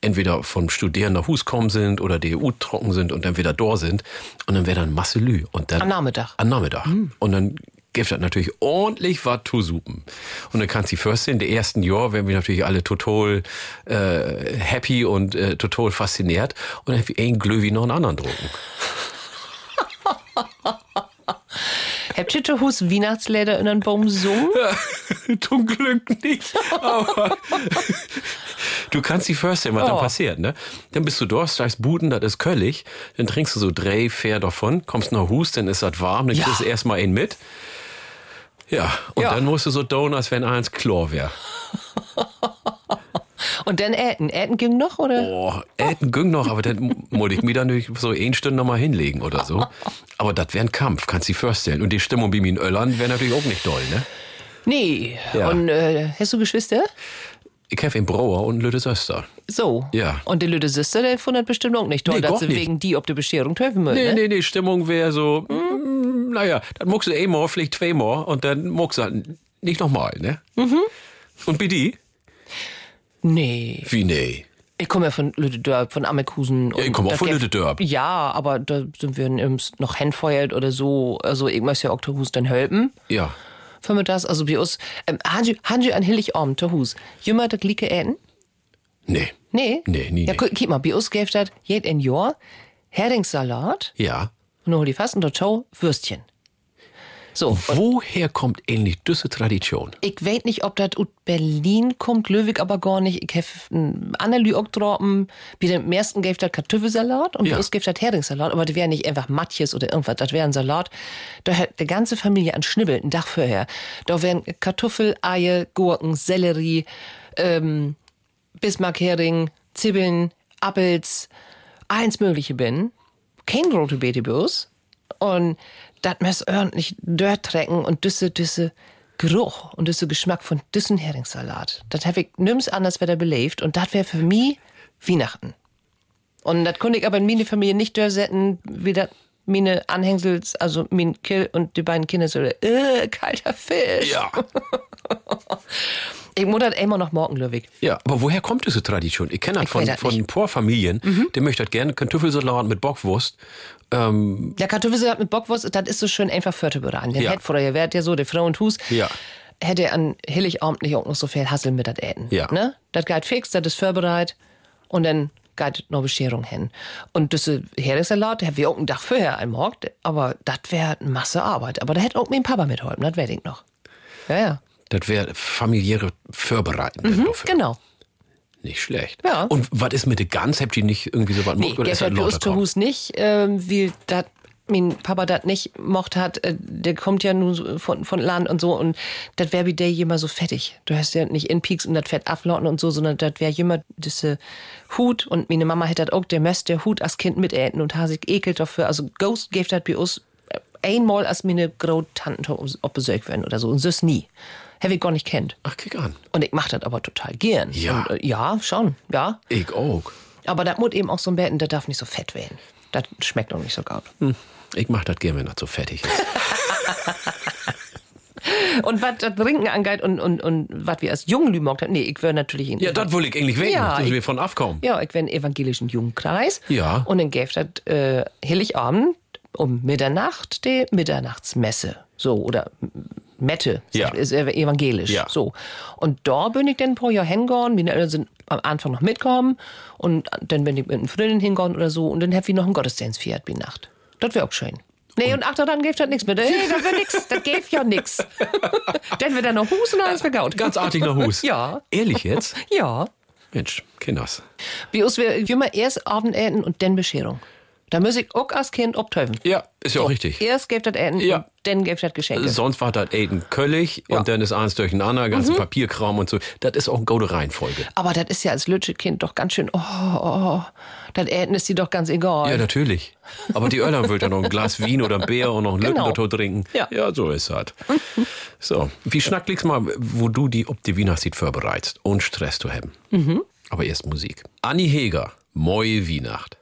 entweder vom Studieren nach Hus kommen sind oder die EU trocken sind und dann wieder da sind und dann wär dann Masse Lü und dann Am Nachmittag. am Nachmittag. Und dann gibt das natürlich ordentlich was zu suchen. Und dann kannst du first in der ersten Jahr werden wir natürlich alle total äh, happy und äh, total fasziniert. Und dann ein Glöwi noch einen anderen drucken. Habt ihr Hus Weihnachtsläder in einen Baum gesungen? Zum Glück nicht. Aber du kannst die first sehen, was dann Oh. passiert, ne? Dann bist du dort, steigst Buden, das ist Köllig. Dann trinkst du so drei, fair davon, kommst nach Hus, dann ist das warm, dann Ja. kriegst du erstmal einen mit. Ja, und Ja. dann musst du so down, als wenn eins Chlor wäre. Und dann Äten. Äten ging noch, oder? Boah, Elton ging noch, aber dann muss ich mir dann natürlich so eine Stunde noch mal hinlegen oder so. Aber das wäre ein Kampf, kannst du dir vorstellen. Und die Stimmung bei mir in Öllern wäre natürlich auch nicht doll, ne? Nee. Ja. Und äh, hast du Geschwister? Ich habe einen Brauer und Lütte Söster. So. Ja. Und die Lüde Sister, der fand das bestimmt auch nicht toll, Nee, dass sie nicht. wegen die ob die Bescherung treffen müssen. Nee, ne? nee, nee, Stimmung wäre so, mm, naja, dann muckst du einmal, vielleicht zweimal und dann muckst du halt nicht nochmal, ne? Mhm. Und bei die? Nee. Wie nee? Ich komme ja von Lüdedörp, von Amekusen. Ja, ich komm auch von Lüdedörp. Ja, aber da sind wir noch handfeuert oder so. Also ich muss ja auch Hus dann helfen. Ja. Für mir das, also bei uns, ähm, Hanji, an Hilligabend zu Hus. Jümmer das Lieke äten? Nee. Nee? Nee, nie, Ja, guck mal, bei uns gäbe das jed ein Jahr Heringssalat Ja. Und dann hol die fast und dazu Würstchen. So. Woher kommt ähnlich diese Tradition? Ich weiß nicht, ob das aus Berlin kommt, Löwig aber gar nicht. Ich habe Annelü auch getroffen. Bei dem ersten gäbe das Kartoffelsalat und Ja. bei uns gäbe das Heringssalat. Aber die wären nicht einfach Matjes oder irgendwas, das wäre ein Salat. Da hat die ganze Familie an Schnibbel, einen Tag vorher. Da wären Kartoffel, Eier, Gurken, Sellerie, ähm, Bismarckhering, Zwiebeln, Appels, eins mögliche bin. Kein rote uns. Und das muss ordentlich durchtrecken und düsse, düsse Geruch und düsse Geschmack von düssen Heringssalat. Das habe ich nimm's anders wieder belebt und das wäre für mich Weihnachten. Und das konnte ich aber in meine Familie nicht durchsetzen, wie das meine Anhängsels, also mein Kill und die beiden Kinder so, äh, kalter Fisch. Ja. Ich muss das immer noch morgen, Löwig. Ja, aber woher kommt diese Tradition? Ich kenne das Ich von, das von nicht. ein paar Familien, die möchten gerne Kartoffelsalat mit Bockwurst. Ähm, Der Kartoffelsalat mit Bockwurst, das ist so schön einfach Förderberan. Den Ja. hätte vorher, wäre ja so, der Frau und Hus, Ja. hätte an Heiligabend nicht auch noch so viel Hassel mit das Äten. Ja. Ne? Das geht fix, das ist vorbereitet und dann geht noch Bescherung hin. Und das Heringssalat, der wir auch einen Tag vorher einmorgt, aber das wäre eine Masse Arbeit. Aber da hätte auch mein Papa mitholfen, das weiß ich noch. Ja, ja. Das wäre familiäre Vorbereiten. Mhm, genau. Nicht schlecht. Ja. Und was ist mit der Gans? Habt ihr nicht irgendwie so was Nee? Oder der ist das Lust nicht, ähm, wie dat mein Papa das nicht mocht hat, äh, der kommt ja nun von, von Land und so und das wäre wie der jemand so fettig. Du hast ja nicht in Peaks und das Fett ablauten und so, sondern das wäre jemand diese Hut und meine Mama hätte das auch, der möchte der Hut als Kind mitäten und hat sich ekelt dafür. Also Ghost gave das bei uns äh, einmal als meine Großtanten ob besorgt werden oder so und das nie. Habe ich gar nicht kennt. Ach, kick an. Und ich mach das aber total gern. Ja. Und, äh, ja, schon, ja. Ich auch. Aber das muss eben auch so ein Betten, der darf nicht so fett werden. Das schmeckt auch nicht so gut. Hm. Ich mach das gerne, wenn das so fertig ist. Und was das Trinken angeht und, und, und was wir als Jungen lümogt haben, nee, ich wäre natürlich in ja, das will ich eigentlich wissen, Ja, dass wir von aufkommen. Ja, ich wäre im evangelischen Jugendkreis. Ja. Und dann gäbe das äh, Heiligabend um Mitternacht die Mitternachtsmesse. So, oder Mette, Ja. ist ev- evangelisch. Ja. So. Und da bin ich dann pro Jahr hingegangen. Meine Eltern sind am Anfang noch mitgekommen. Und dann bin ich mit einer Freundin hingegangen oder so. Und dann hab ich noch einen Gottesdienst feiert bei Nacht. Das wäre auch schön. Nee, und, ach, dann gibt das nichts mehr. Nee, das wäre nix. Das gäbe ja nix. dann wird dann noch Hus und alles vergaut. Ganz artig nach Hus. Ja. Ehrlich jetzt? Ja. Mensch, Kinders. Bei uns wäre immer erst Abendessen und dann Bescherung. Da muss ich auch als Kind abtäufen. Ja, ist ja auch richtig. Erst gibt das Essen Ja. dann gibt das Geschenke. Sonst war das Aiden Köllig Ja. und dann ist eins durcheinander, ganze Mhm. Papierkram und so. Das ist auch eine gute Reihenfolge. Aber das ist ja als Lütschekind doch ganz schön, oh, oh, das Essen ist dir doch ganz egal. Ja, natürlich. Aber die Öllern will dann noch ein Glas Wien oder ein Bär und noch ein Genau. Lückenlotto trinken. Ja. so ist das. So, wie schnack liegst mal, wo du die ob die Weihnachtslied vorbereitest und Stress zu haben. Mhm. Aber erst Musik. Anni Heger, Moje Weihnacht.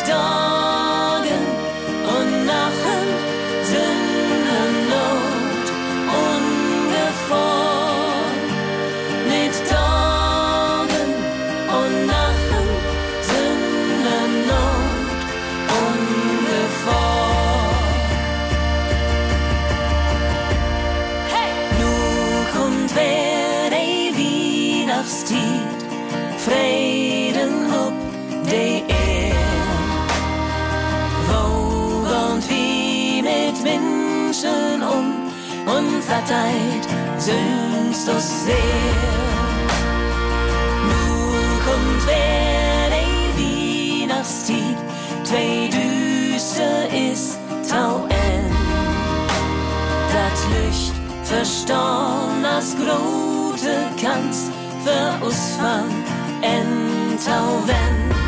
Mit verteilt söhnst du sehr. Nu kommt wer die Weihnachtstied, zwei düster ist tau en. Dat Licht verstorn as grote kans für us van en tau wenn.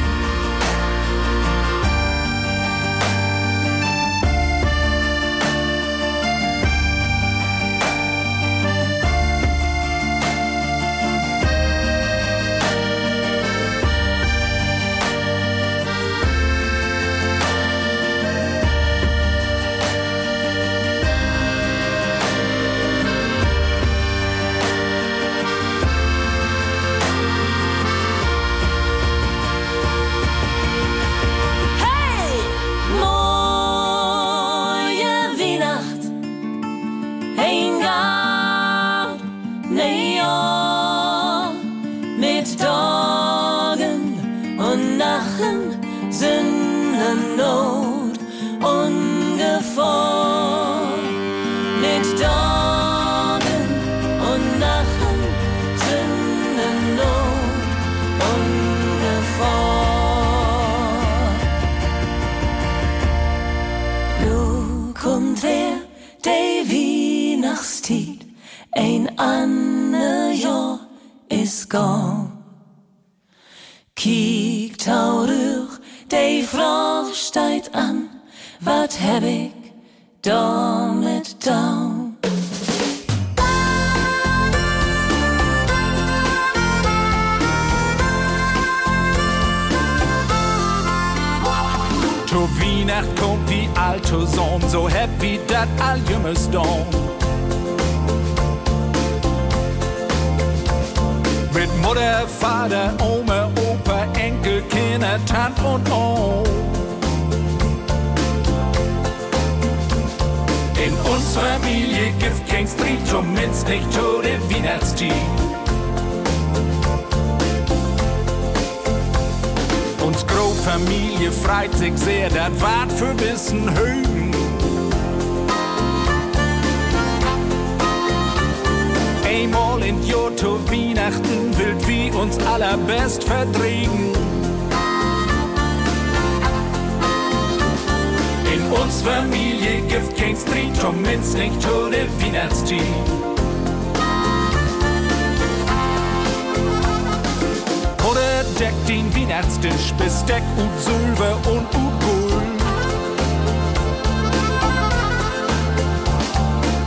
Und Silber und Gold.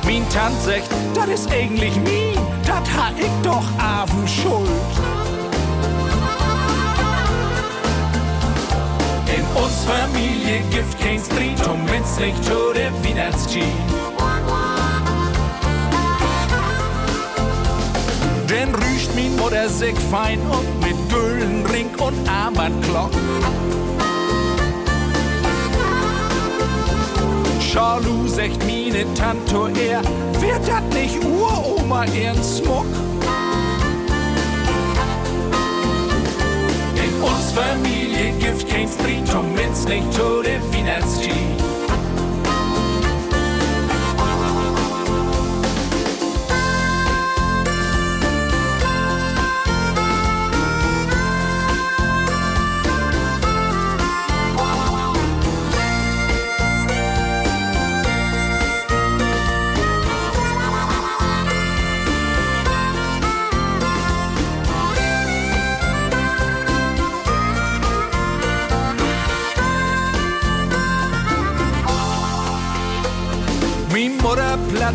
Min Tant sagt, das ist eigentlich mien, das ha ich doch Abend schuld. In uns Familie gibt kein Streit, um wenn's nicht zu der Weihnachtstied. Min Mutter sich fein und mit Güllen, Ring und Armbandglock. Charlu sagt mine Tanto er, wird dat nicht Uroma ihren Smuck? In uns Familie gibt kein um wenn's nicht zu der Weihnachtstied. Min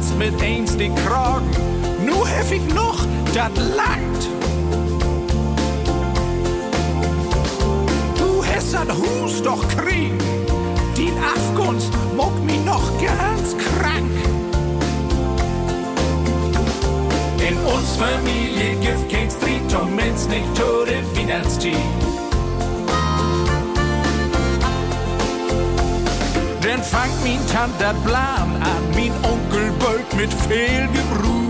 Platzt mit eins die Kragen. Nu hef noch, dat langt. Du hast dat Hus doch krieg. Die Afgunst muck mi noch ganz krank. In uns Familie gibt kein Streit, um wenn's nicht zu der Weihnachtstied. Denn fangt min Tant dat Plan an, min Onkel bölt mit viel Gebruch.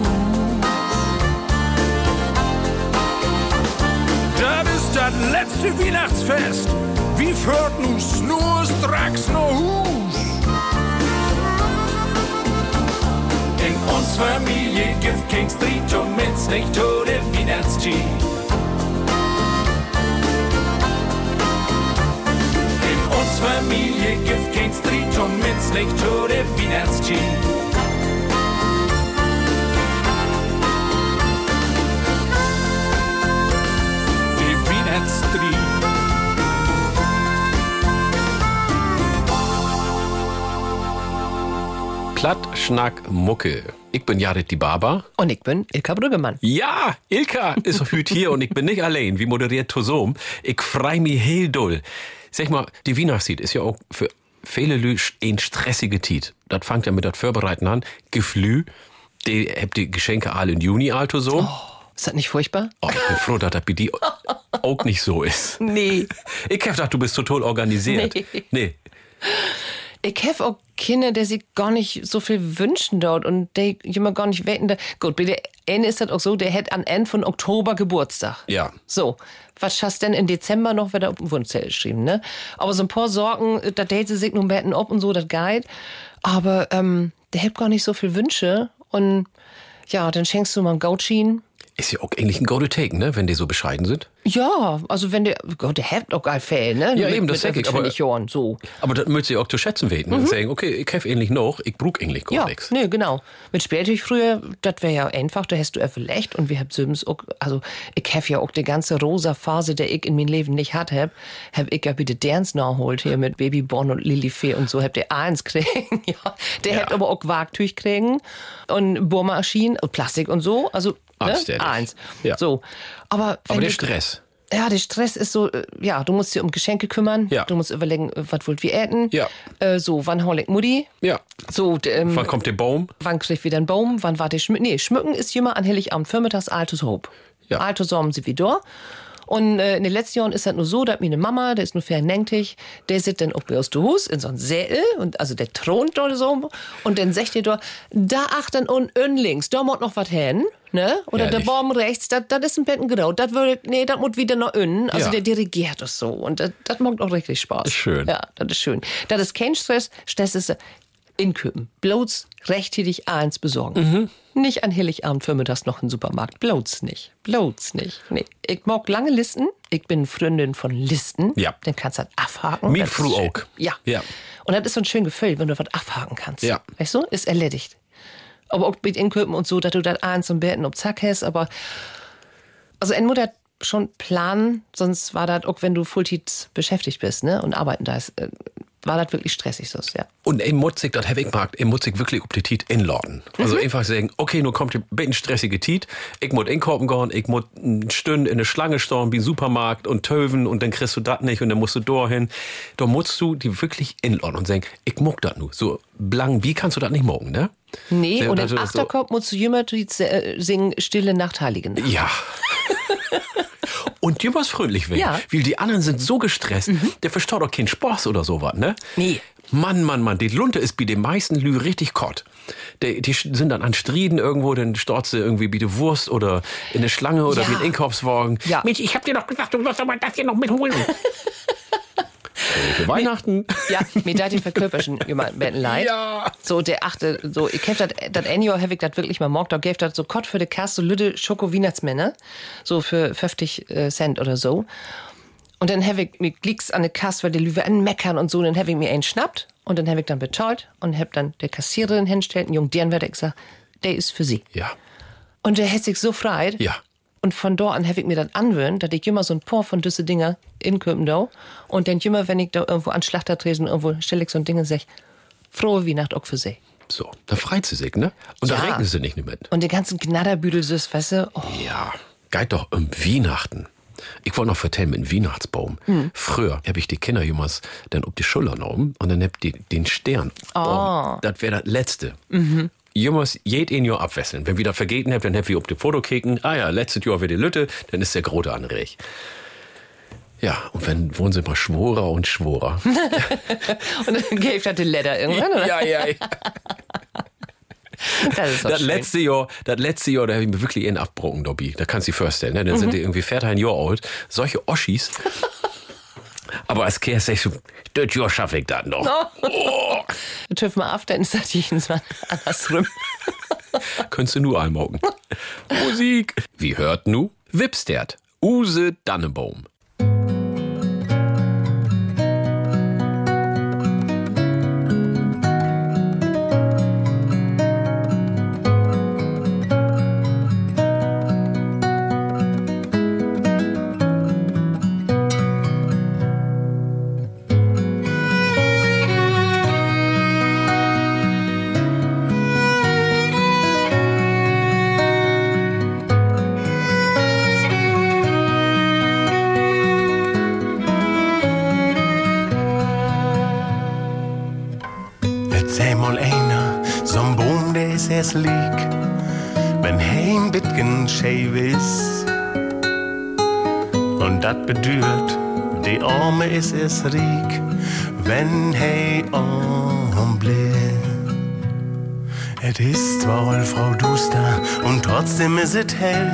letzte Weihnachtsfest. Wie führt uns nur straks noch Hus? In uns Familie gibt kein Streit und mit's nicht zu der Familie gibt kein Streit und mit's nicht zu der Weihnachtszeit. Die Weihnachtszeit. Platt, Schnack, Mucke. Ich bin Jared die Barber. Und ich bin Ilka Brüggemann. Ja, Ilka ist heute hier und ich bin nicht allein, wie moderiert Tosom. Ich freu mich heel doll. Sag mal, die Weihnachtszeit ist ja auch für viele Leute ein stressige Zeit. Das fängt ja mit das Vorbereiten an. Geflü, die habt die Geschenke alle im Juni, Alto so. Ist das nicht furchtbar? Oh, ich bin froh, dass das bei dir auch nicht so ist. Nee. Ich hab gedacht, du bist total organisiert. Nee. nee. Ich habe auch Kinder, die sich gar nicht so viel wünschen dort und die immer gar nicht wetten. Gut, bei der eine ist das auch so, der hat an Ende von Oktober Geburtstag. Ja. So, was schaffst denn im Dezember noch wieder auf dem Wunschzettel geschrieben, ne? Aber so ein paar Sorgen, da sie sich nun betten ob und so, das geht. Aber ähm, der hat gar nicht so viel Wünsche und ja, dann schenkst du mal einen Gauchin. Ist ja auch eigentlich ein Go-to-Take, ne, wenn die so bescheiden sind. Ja, also wenn der, Gott, der hat doch geil Fälle, ne? Ja, mit, eben, das sag ich, aber- 20 Jahren, so. Aber das müsst ihr auch zu schätzen weten. Und sagen, okay, ich hab ähnlich noch, ich brug eigentlich gar Ja, nichts. nee, genau. Mit Spätlich früher, das wäre ja einfach, da hast du einfach recht. Und wir haben Sims auch, also ich hab ja auch die ganze rosa Phase, der ich in mein Leben nicht hat hab, hab ich ja bitte Dance nachholt hier mit Babyborn und Lilifee und so, hab der eins kriegen, ja. Der Ja. hat aber auch Wagtüch kriegen und Bohrmaschinen und Plastik und so, also, ne? Anständig. Eins. Ja. So. Aber, Aber der du- Stress. ja, der Stress ist so, äh, ja, du musst dir um Geschenke kümmern. Ja. Du musst überlegen, äh, was wollt wir äten. Ja. Äh, so, wann hol ich Mutti? Ja. So, ähm, Wann kommt der Baum? wann krieg ich wieder einen Baum? Wann war der Schmücken? Nee, Schmücken ist immer an Heiligabend vormittags Altes Hope. Ja. Altes haben sie wieder. Und äh, in den letzten Jahren ist das nur so, dass meine Mama, der ist nur fair nentig, der sitzt dann auch bei uns zu Hus in so einem Säel und also der thront dort so und dann sagt ihr dort, da achten und links, da muss noch was hin, ne? Oder der Herrlich. Baum rechts, das ist ein Betten grau, das würde, nee, das muss wieder noch innen. Also Ja. der dirigiert das so und das, das macht auch richtig Spaß. Ist schön. Ja, das ist schön. Das ist kein Stress, Stress ist inköpen. Bloß rechtzeitig eins besorgen. Mhm. Nicht an Heiligabend vormittags noch im Supermarkt. Bloß nicht. Bloß nicht. Nee. Ich mag lange Listen. Ich bin Freundin von Listen. Ja. Dann kannst du das abhaken. Mir Das früh schön. auch. Ja. Ja. Und das ist so ein schön Gefühl, wenn du was abhaken kannst. Ja. Weißt du? Ist erledigt. Aber auch mit Inköpen und so, dass du das eins und Betten ob Zack hast, aber also ein Mutter schon planen, sonst war das auch, wenn du Fulltid beschäftigt bist, ne, und arbeiten da ist, äh, war das wirklich stressig so, ja. Und im Mutzig, das habe ich mag, im Mutzig wirklich ob die Tit inladen. Also Mhm. einfach sagen, okay, nun kommt ein bisschen stressige Tit, ich muss inkorpen gehen, ich muss eine Stunde in eine Schlange stehen, wie Supermarkt und töven und dann kriegst du das nicht und dann musst du dorthin. Da musst du die wirklich inladen und sagen, ich mag das nur. So blank, wie kannst du das nicht morgen, ne? Nee, So, und im ist so- musst du jemand äh, singen Stille Nacht, Heilige Nacht. Ja. Und du musst freundlich werden. Ja. Mhm. Weil die anderen sind so gestresst, der versteht doch keinen Spaß oder sowas, ne? Nee. Mann, Mann, Mann, die Lunte ist bei den meisten Lü richtig kott. Die, die sind dann an Strieden irgendwo, dann storzt sie irgendwie wie die Wurst oder in eine Schlange oder Ja. wie ein Einkaufswagen. Ja. Mensch, ich hab dir doch gesagt, du musst aber das hier noch mitholen. Für Weihnachten. Ja, mir da die Verkörperchen jemand Betten leid. Ja. So, der achte, so, ich hab dat, dat Enjo hab ich dat wirklich mal morgt, da gäf dat so Kott für de Kasse so lüde Schoko-Weihnachtsmänner, so für 50 äh, Cent oder so. Und dann hab ich mir Glicks an der Kasse, weil die Lüwe an meckern und so, und dann hab ich mir einen schnappt und dann hab ich dann bezahlt und hab dann der Kassiererin hinstellt, einen jungen Deren werde ich gesagt, der ist für sie. Ja. Und der hätt sich so freit. Ja. Und von dort an habe ich mir dann anwöhnt, dass ich immer so ein paar von düsse Dinger in da Und dann immer, wenn ich da irgendwo an Schlachtertresen irgendwo stelle ich so ein Ding und sag, frohe Weihnacht auch für sie. So, da freut sie sich, ne? Und da Ja. regnen sie nicht mehr mit. Und die ganzen Knatterbüdel süß, weißt du? Oh, Ja, geht doch um Weihnachten. Ich wollte noch vertellen mit dem Weihnachtsbaum. Hm. Früher habe ich die Kinder jemals dann auf die Schulter genommen und dann hab die den Stern. Oh. Das wäre das Letzte. Mhm. Jemals jed ein Jahr abwesseln. Wenn wieder vergeten habt, dann habt ihr auf die Foto kicken. Ah ja, letztes Jahr wieder die Lütte, dann ist der Grote anreg. Ja, und wenn wohnen sie mal Schworer und Schworer. Und dann gave ich das die Leder irgendwann, oder? ja, ja, ja. Das ist Das letzte Jahr, das letzte Jahr, da habe ich mir wirklich einen abbrochen, Dobby. Da kannst du dir vorstellen, ne? Dann sind Mhm. die irgendwie 14 Jahre alt. Solche Oschis. Aber als Kerl sagst du, das Jahr schaffe ich das noch. Oh. TÜV mal auf, dann ist das jedes Mal andersrum. Könntest du nur einmaugen. Musik. Wie hört nu? Wipstert. Use Dannebaum. Erst riek, wenn hey blir. Et ist zwar Frau Duster und trotzdem is et hell.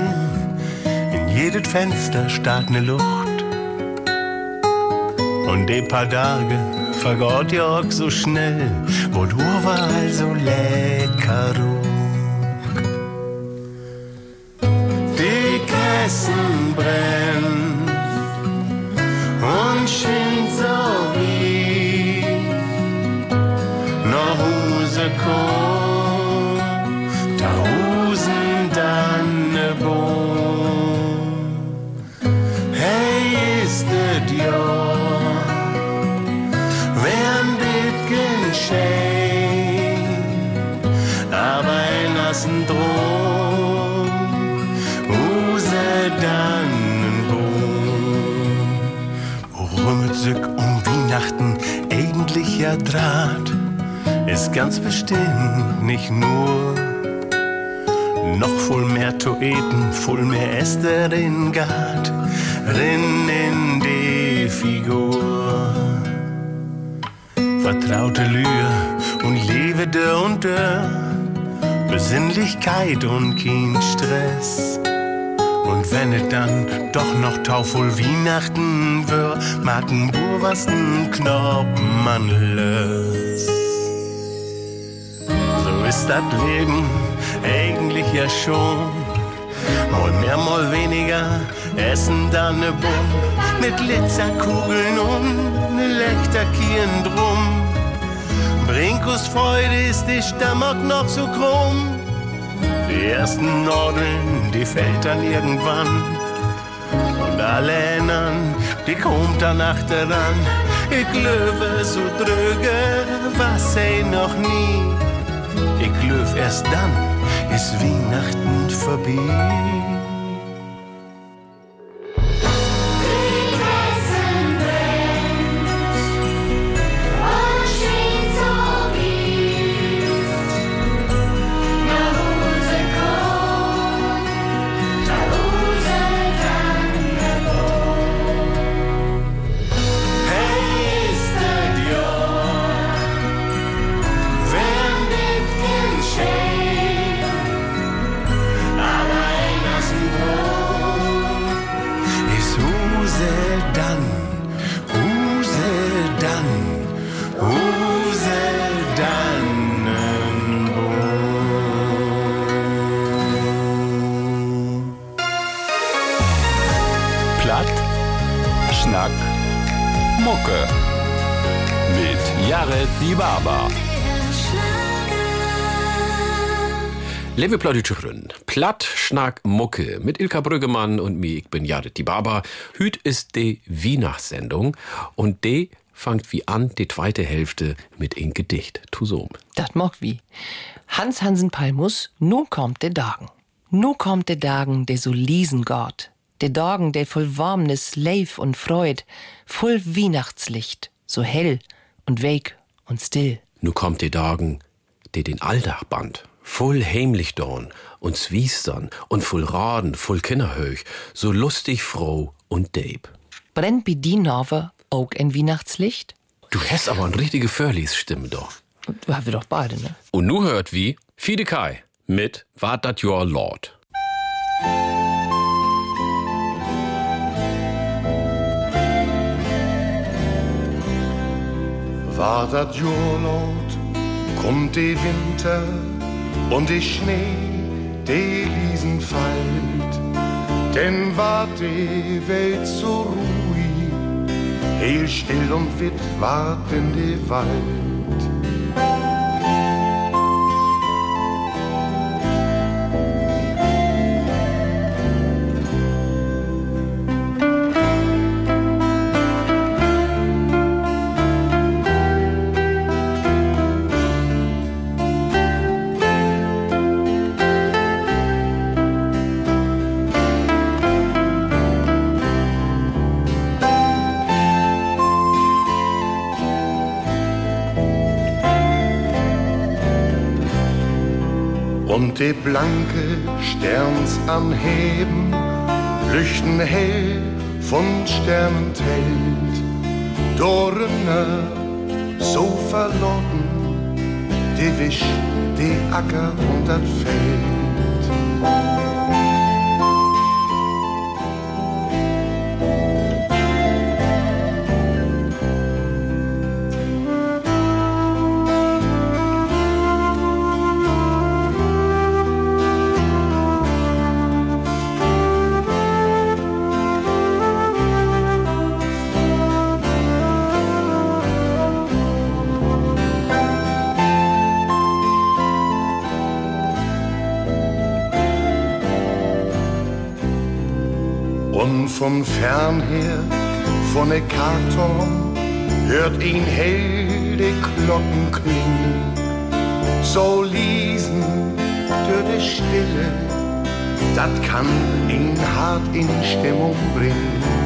In jedes Fenster starrt ne Luft. Und die paar Tage vergott ja auch so schnell, wo du war so lecker ruck. Voll mehr Äste in Gart, rin in die Figur. Vertraute Lühe und Levede und Dörr, Besinnlichkeit und kein Stress. Und wenn es dann doch noch tauvoll Weihnachten wär, mag ein Bur was ein Knoppen man löst. So ist das Leben eigentlich ja schon. Mal mehr, mal weniger, essen dann ne Bumm mit Glitzerkugeln und ne Lechterkien drum. Brinkus Freude ist die Stammock noch so krumm. Die ersten Nadeln, die fällt dann irgendwann. Und alle erinnern, die kommt dann achteran. Ich löwe so dröge, was sei noch nie. Ich löw erst dann, ist Weihnachten vorbei. Liebe Plattitschrün, Platt, Schnack, Mucke mit Ilka Brüggemann und mir, ich bin Jared die Baba. Hüt ist die Weihnachtssendung und die fangt wie an, die zweite Hälfte mit ein Gedicht. Tusom. Das mag wie. Hans Hansen Palmus, nu kommt de Dagen. Nu kommt de Dagen, de so liesen Gott. De Dagen, de voll Warmnis, Leif und Freud, voll Weihnachtslicht, so hell und weg und still. Nu kommt die Dagen, die den Alldach band. Voll Heimlichdorn und Zwiestern und voll Raden, voll Kinderhöch, so lustig, froh und deeb. Brennt bi die Norwe auch ein Weihnachtslicht? Du hast aber eine richtige Förlis-Stimme doch. Haben wir doch beide, ne? Und nu hört wie Fide Kai mit War dat your Lord? War dat Jurlaut, kommt de Winter und de Schnee, de Riesen fällt. Denn war de Welt so ruhig, heel still und wit ward in de Wald. Und die blanke Sterns anheben, lüchten hell von Sternentelt. Dorne so verloren, die Wisch, die Acker und das Feld. Von fern her, von der Karton, hört ihn hell die Glocken klingen. So liesen durch die Stille, das kann ihn hart in Stimmung bringen.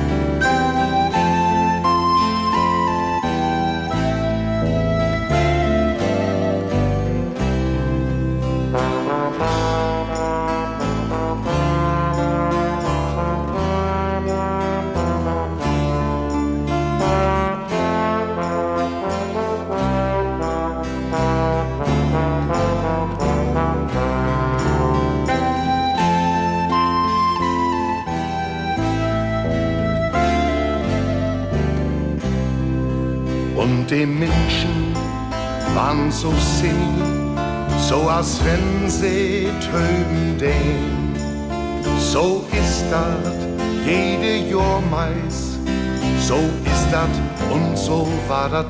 Ist dat und so war dat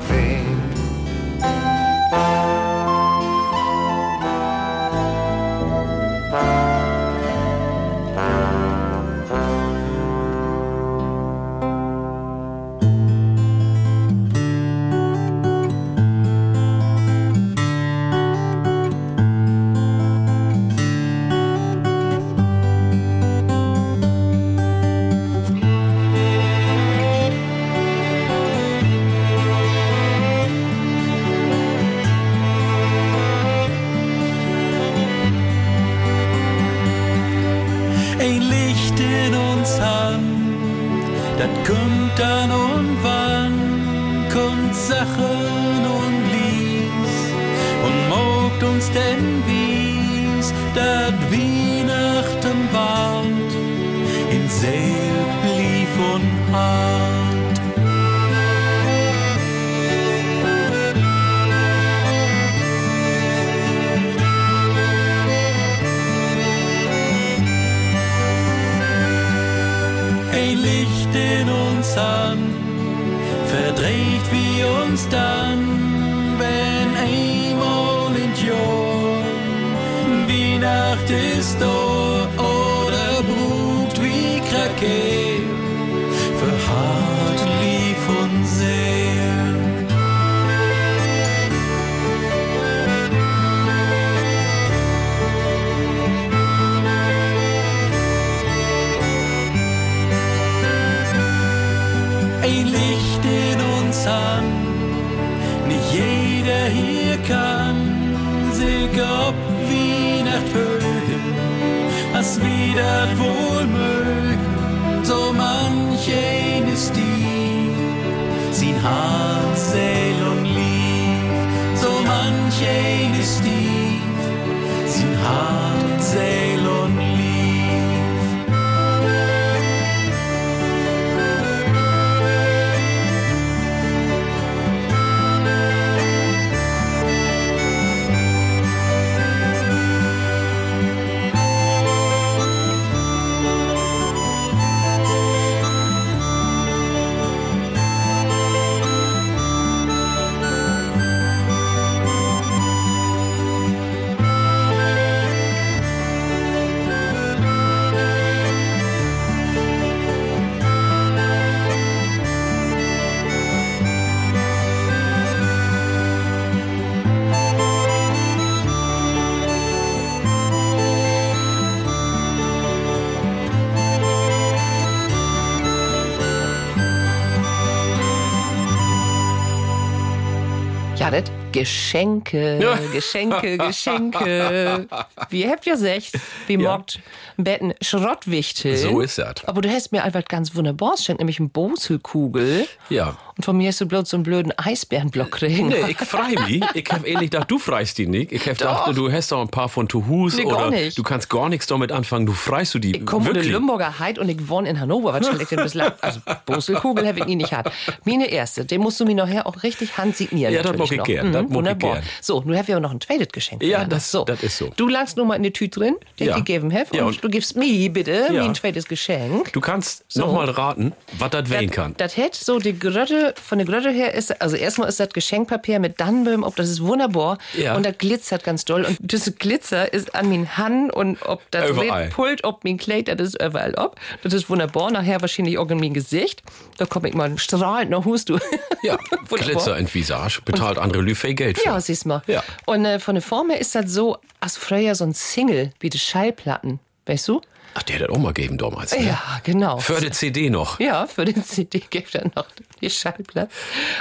Geschenke. Geschenke, Geschenke. Wie habt ihr gesagt? Wie Ja. morgt ein Betten Schrottwichtel. So ist das. Aber du hast mir einfach ganz wunderbar geschenkt, nämlich einen Boselkugel. Ja. Und von mir hast du bloß so einen blöden Eisbärenblock kriegen. Nee, ich frei mich. Ich hab ähnlich gedacht, du freist die nicht. Ich hab gedacht, du hast doch ein paar von Tuhus Nee, gar oder du kannst gar nichts damit anfangen. Du freist du die Ich komme von der. Limburger Heid und ich wohne in Hannover. Was ich denn bislang? Also, Boselkugel habe ich nie nicht gehabt. Meine erste, den musst du mir nachher auch richtig handsignieren. Ja, das mag ich noch. gern, das Mhm, wunderbar. gern. So, nun habe ich aber noch ein zweites Geschenk. Ja, das- so. das ist so. Du langst nur mal in die Tüte drin, die Ja. ich gegeben habe. Ja, und, und- du gibst mir bitte Ja. mein zweites Geschenk. Du kannst So. noch mal raten, was das wehen kann. Das hätte so die Grötte, von der Grötte her ist, also erstmal ist das Geschenkpapier mit Dannböhm, ob das ist wunderbar. Ja. Und das glitzert ganz doll. Und das Glitzer ist an min Hand und ob das. Redpult, ob mein Kleid, das ist überall ob. Das ist wunderbar. Nachher wahrscheinlich auch in mein Gesicht. Da komme ich mal strahlend nach Hus, du. Ja. Glitzer in Visage, bezahlt andere Lü viel Geld für. Ja, siehst mal. Ja. Und äh, von der Form her ist das so, als früher so ein Single, wie die Schallplatten. Weißt du? Ach, der hat das auch mal gegeben damals. Ne? Ja, genau. Für die CD noch. Ja, für den CD gibt er noch die Schallplatte.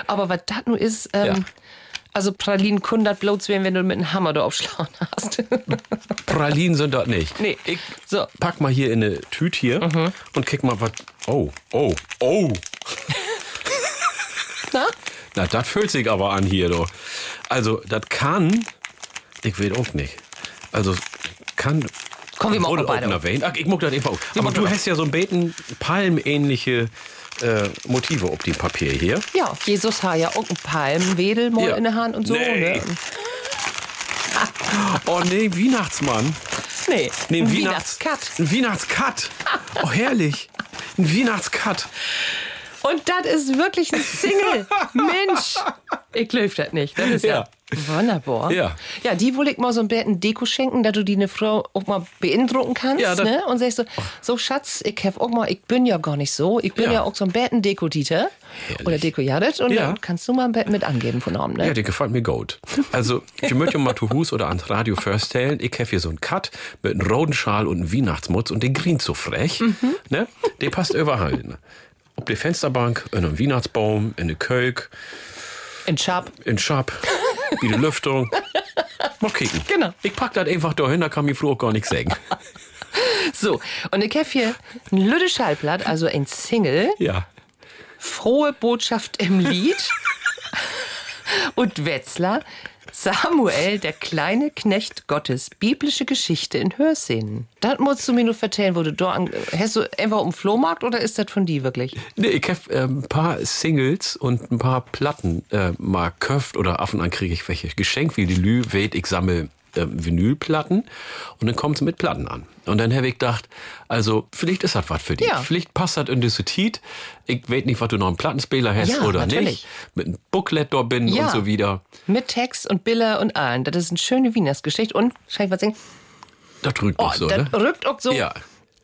Aber was das nun ist, ähm, Ja. also Pralinen können das bloß werden, wenn du mit einem Hammer da aufschlagen hast. Pralinen sind das nicht. Nee. Ich So. pack mal hier in eine Tüte hier Mhm. und kick mal was. Oh, oh, oh. Na? Na, das fühlt sich aber an hier, du. Also, das kann. Ich will auch nicht. Also, kann. Komm, wir machen beide. Ach, ich muck das einfach auf. Aber du hast ja so ein Beten palmähnliche äh, Motive auf dem Papier hier. Ja, Jesus hat ja auch einen Palmwedel Ja. in der Hand und so. Nee. Ne? Oh nee, Weihnachtsmann. Nee, Nee, ein ein Weihnachts Weihnachtskat. Ein Weihnachtskat. Oh, herrlich. Ein Weihnachtskat. Und das ist wirklich ein Single. Mensch, ich glaube das nicht. Das ist ja, wunderbar. Ja. Ja, die will ich mal so ein bisschen Deko schenken, dass du die eine Frau auch mal beeindrucken kannst. Ja, ne? Und sagst so, so Schatz, ich hab auch mal, ich bin ja gar nicht so. Ich bin Ja. ja, auch so ein Betten Deko-Dieter. Oder Deko-Jadet. Und Ja. dann kannst du mal ein Bett mit angeben von Abend, ne? Ja, die gefällt mir gut. Also, ich möchte mal zu Hus oder ans Radio vorstellen. Ich habe hier so einen Cut mit einem roten Schal und einem Weihnachtsmutz und den grient so frech. Ne? Der passt überall. Ob die Fensterbank, in einem Weihnachtsbaum, in eine Kölk, In Sharp. in Schab, wie die Lüftung. Mal kicken. Genau. Ich pack das einfach dahin, da kann mir Flo gar nichts sagen. So, und ich hab hier ein Lüde Schallplatt, also ein Single. Ja. Frohe Botschaft im Lied. Und Wetzlar, Samuel, der kleine Knecht Gottes, biblische Geschichte in Hörszenen. Das musst du mir nur vertellen, wo du da an, hast du einfach um Flohmarkt oder ist das von dir wirklich? Nee, ich hab äh, ein paar Singles und ein paar Platten äh, mal köft oder und an kriege ich welche geschenkt, wie die Lü weht, ich sammle äh, Vinylplatten und dann kommt's mit Platten an. Und dann habe ich gedacht, also vielleicht ist das was für dich. Ja. Vielleicht passt das in diese Tit. Ich weiß nicht, was du noch einen Plattenspieler hast Ja, oder natürlich. nicht. Mit einem Booklet da bin Ja. und so wieder. Mit Text und Biller und allen. Das ist eine schöne Wienersgeschichte und, schau ich was sagen, Das drückt oh, auch so, das ne? rückt auch so Ja.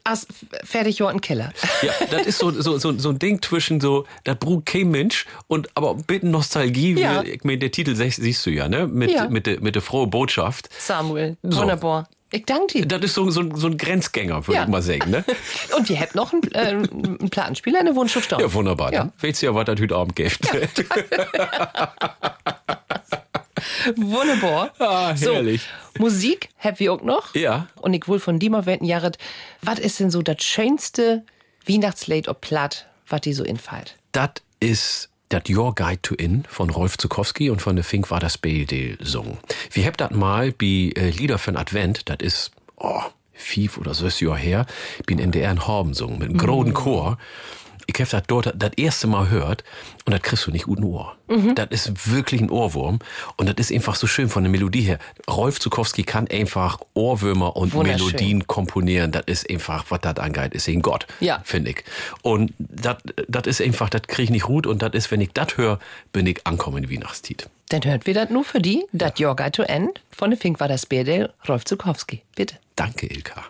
Als fertig Jordan Keller. Ja, das ist so, so, so, so ein Ding zwischen so, das braucht kein Mensch und aber ein bisschen Nostalgie. Ja. Ich meine, der Titel siehst siehst du ja, ne? Mit, Ja. mit der mit der frohe Botschaft. Samuel, So. wunderbar. Ich danke dir. Das ist so, so, so ein Grenzgänger, würde Ja. ich mal sagen, ne? Und ihr habt noch einen, äh, einen Plattenspieler, eine Wunschschrift. Ja, wunderbar. Ja. Dann weißt du ja, was das heute Abend gibt. Wunderbar. Ah, herrlich. So, Musik ihr auch noch. Ja. Und ich will von dir mal wetten, Jared, was ist denn so das schönste Weihnachtslied ob Platt, was dir so infällt? Das ist das Your Guide to In von Rolf Zukowski und von der Fink war das BD sungen. Wir habt das mal bei äh, Lieder für den Advent, das ist, oh, fief oder so ist Jahr her, bin in der in Horben sungen mit einem großen Chor. Ich hab das dort das erste Mal hört und das kriegst du nicht guten Ohr. Das ist wirklich ein Ohrwurm und das ist einfach so schön von der Melodie her. Rolf Zukowski kann einfach Ohrwürmer und. Melodien komponieren. Das ist einfach, was das angeht, ist ein Gott, Ja. finde ich. Und das ist einfach, das kriege ich nicht gut und das ist, wenn ich das höre, bin ich ankommen in Weihnachtstiet. Dann hört wir das nur für die, das Your Guide to End von der Fink war das Bärdel, Rolf Zukowski. Bitte. Danke, Ilka.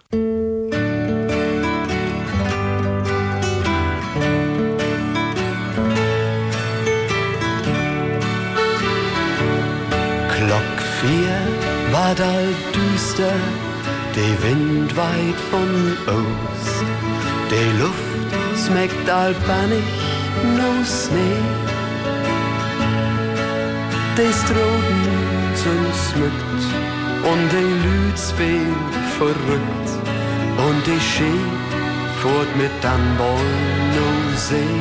All düster, der Wind weit von Ost. Die Luft schmeckt all bannig, no Schnee. die Stroden sind smückt und Lüd spielt verrückt und die Schee fort mit Bollen und See.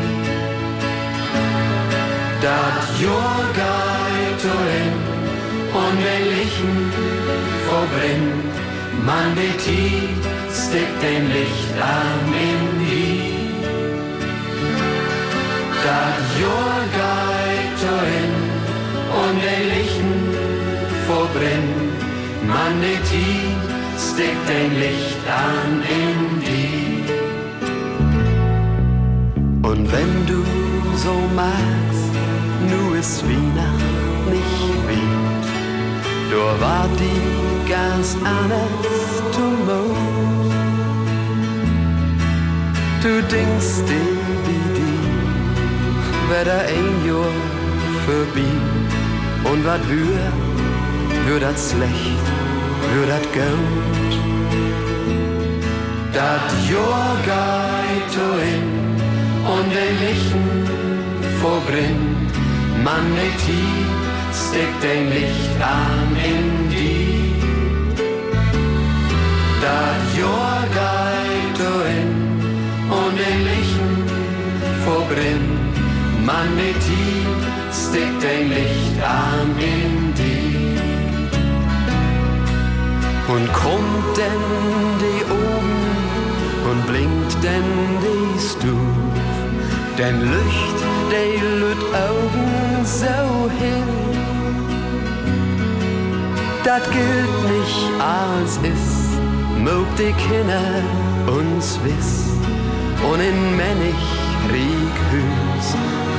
Dat Jahr geht die Lichten verbrennt, man die Tiet steckt den Lichtarm in die. Dat und die Lichten verbrennt, man die Tiet steckt den Lichtarm in die. Und wenn du so magst, nu ist Weihnacht nicht wie, du war die ganz anders Tumult. Du denkst dir wie die, wär da ein Jahr vorbei. Und wat wür, wür dat schlecht, wür dat gut. Dat Jahr geht hin und den Lichten verbrennt. Man nicht hier steckt ein Licht an Das hin und den Lichten verbrennt. Hier steckt ein Licht an in die. Und kommt denn die oben und blinkt denn die Stuf, denn Licht, die lüt Augen so hin. Dat gilt nicht als ist, mög die Kinder uns wiss, und in Männig Krieg Hüs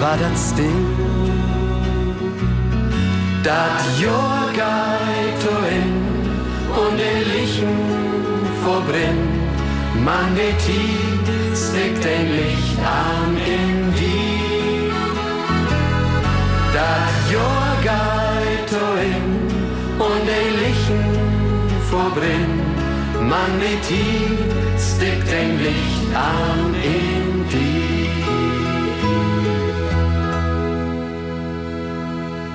war dat still. Dat Jahr geht hin und die Lichten verbrennt. Man die steckt ein Licht an in die. Das Jahr geht hin und die Lichten verbrennt. Tiet steckt ein Licht an in die.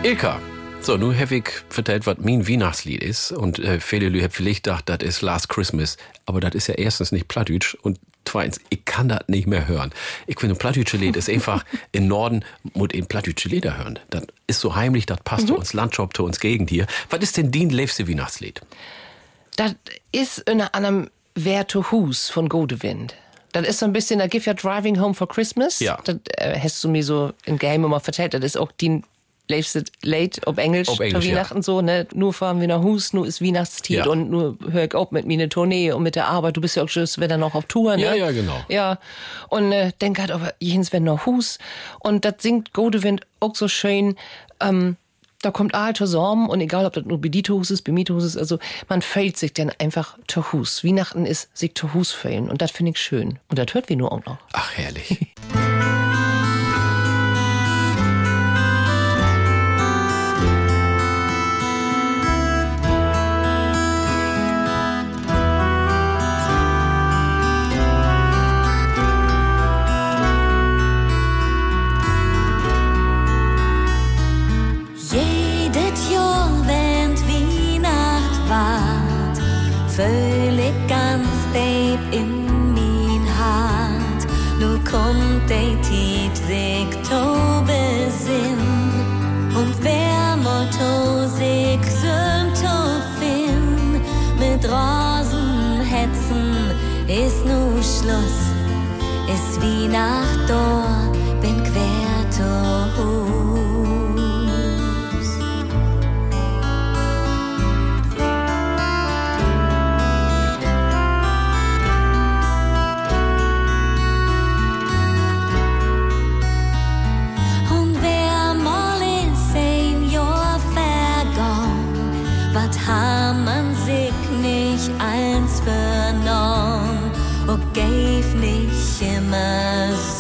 Ilka. So, nun habe ich vertellt, was mein Weihnachtslied ist. Und äh, viele Leute haben vielleicht gedacht, das ist Last Christmas. Aber das ist ja erstens nicht Plattdeutsch und zweitens, ich kann das nicht mehr hören. Ich finde, Plattdeutsche Lied ist einfach, im Norden muss ein Plattdeutsche Lieder hören. Das ist so heimlich, das passt zu uns Landschap, zu uns Gegend hier. Was ist denn dein liebste Weihnachtslied? Das ist unter anderem Wer to Hus von Godewind. Das ist so ein bisschen, da gibt ja Driving Home for Christmas. Ja. Das äh, hast du mir so in Game immer vertellt. Das ist auch die liebste Late ob Englisch, Ob Englisch, zu ja. Weihnachten so, ne? Nur fahren wir nach Hus, nur ist Weihnachtstiet Ja. und nur hör ich auf mit mir eine Tournee und mit der Arbeit. Du bist ja auch schon wieder noch auf Tour, ne? Ja, ja, genau. Ja. Und äh, denk halt aber jens wenn noch Hus. Und das singt Godewind auch so schön, ähm, da kommt all zusammen und egal, ob das nur Bedito-Hus ist, Bemito-Hus ist, also man fällt sich dann einfach zu Hus. Weihnachten ist sich zu Hus fällen und das finde ich schön. Und das hört wir nur auch noch. Ach, herrlich. Schluss. Ist Weihnacht da, bin nicht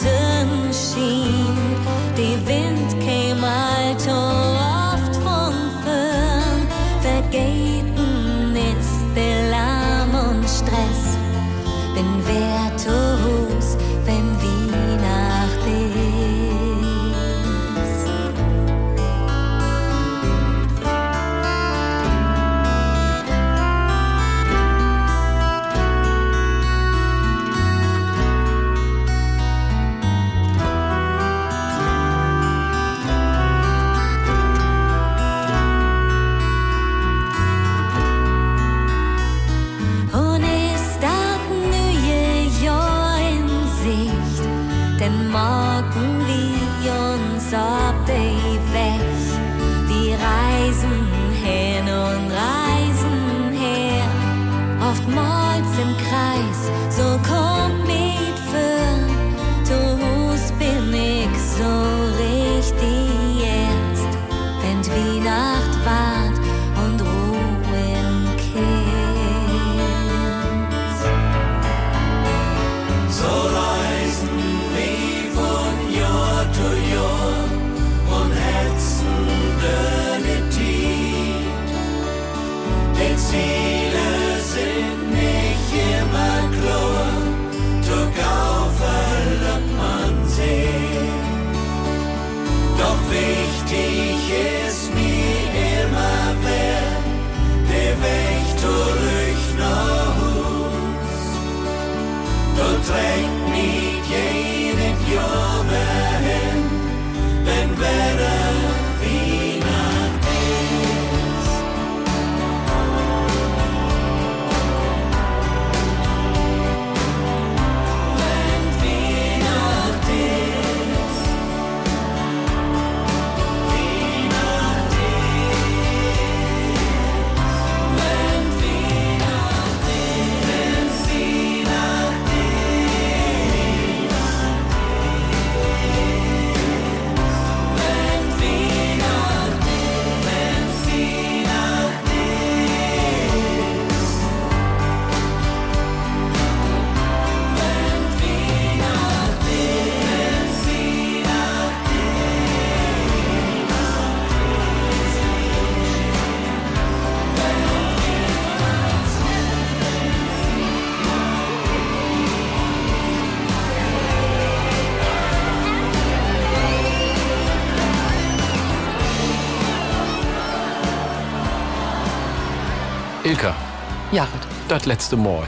das letzte Mal.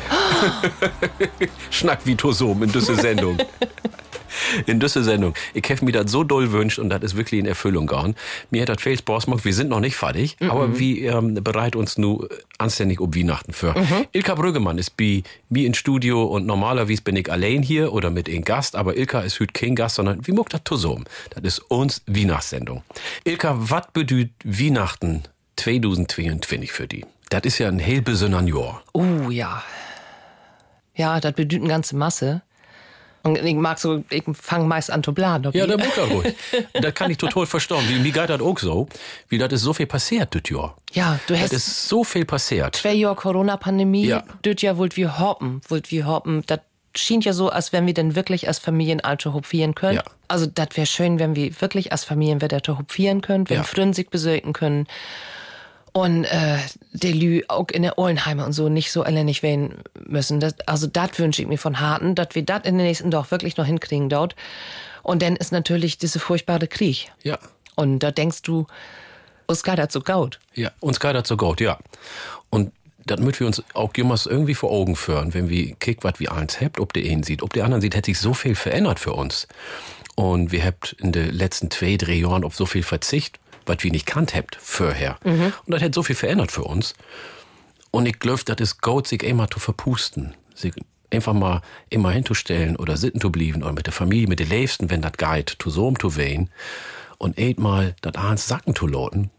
Schnack wie Tosom in düsse Sendung. In düsse Sendung. Ich hab mir das so doll wünscht und das ist wirklich in Erfüllung gegangen. Mir hat das Spaß gemacht. Wir sind noch nicht fertig, aber wir ähm, bereiten uns nu anständig um Weihnachten für. Ilka Brüggemann ist bei mir im Studio und normalerweise bin ich allein hier oder mit einem Gast, aber Ilka ist heute kein Gast, sondern wie muckt das Tosom? Das ist uns Weihnachtssendung. Ilka, was bedeutet Weihnachten 2022 für die? Das ist ja ein besonderen Jahr. Oh ja. Ja, das bedeutet eine ganze Masse. Und ich mag so, ich fange meist an zu bladen. Ja, der muss er ruhig. Das kann ich total verstehen. Wie, mir geht das auch so. Wie das ist so viel passiert, das Jahr. Ja, du Das hast ist so viel passiert. zwei Jahre Corona-Pandemie, Ja. das wollt wir hoppen, wollt wir hoppen. Das schien ja so, als wenn wir denn wirklich als Familien alte hopfieren können. Ja. Also das wäre schön, wenn wir wirklich als Familien wieder hopfieren können, wenn Ja. Freunde sich besöken können. Und äh, der Lü auch in der Ohlenheime und so nicht so elendig werden müssen. Das, also das wünsche ich mir von Harten, dass wir das in den nächsten Doch wirklich noch hinkriegen dort. Und dann ist natürlich diese furchtbare Krieg. Ja. Und da denkst du, geht das so gaut. Ja, uns geht das so gut, ja. Und damit wir uns auch jemals irgendwie vor Augen führen, wenn wir kick, was wir eins habt, ob der einen sieht, ob der anderen sieht, hätte sich so viel verändert für uns. Und wir habt in den letzten zwei, drei Jahren auf so viel Verzicht, was wir nicht kannt habt vorher. Und das hat so viel verändert für uns. Und ich glaube, das ist gut, sich einmal zu verpusten. Sich einfach mal immer hinzustellen oder sitten zu blieben oder mit der Familie, mit den Liebsten, wenn das geht, zu so zu wehen. Und mal das eins sacken zu loten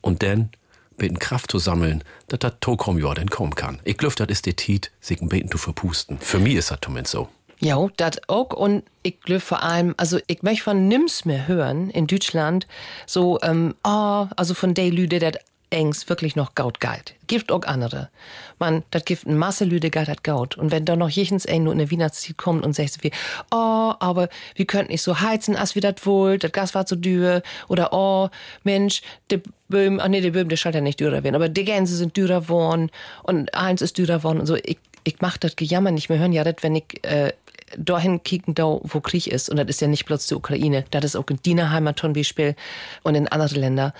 und dann beten Kraft zu sammeln, dass das Tokom kommen kann. Ich glaube, das ist der Tiet, sich ein Beten zu verpusten. Für mich ist das zumindest so. Ja, das auch. Und ich glaube vor allem, also ich möchte von nims mehr hören in Deutschland, so, ähm, oh, also von der Lüde, der engst wirklich noch Gaut galt. Gibt auch andere. Man, das gibt eine Masse Lüde galt das Gaut. Und wenn da noch jechens ein nur in der Weihnachtszeit kommt und sagt wie, oh, aber wir könnten nicht so heizen, als wir das wohl, das Gas war zu dürr, oder oh, Mensch, der Böhm, ach nee, der Böhm, der scheint ja nicht dürrer werden, aber die Gänse sind dürrer worden und eins ist dürrer worden und so. Ich, ich mach das Gejammer nicht mehr hören, ja, das, wenn ich, äh, dahin kicken, da wo Krieg ist. Und das ist ja nicht bloß die Ukraine. Das ist auch in Dina Heimat zum Beispiel und in andere Länder.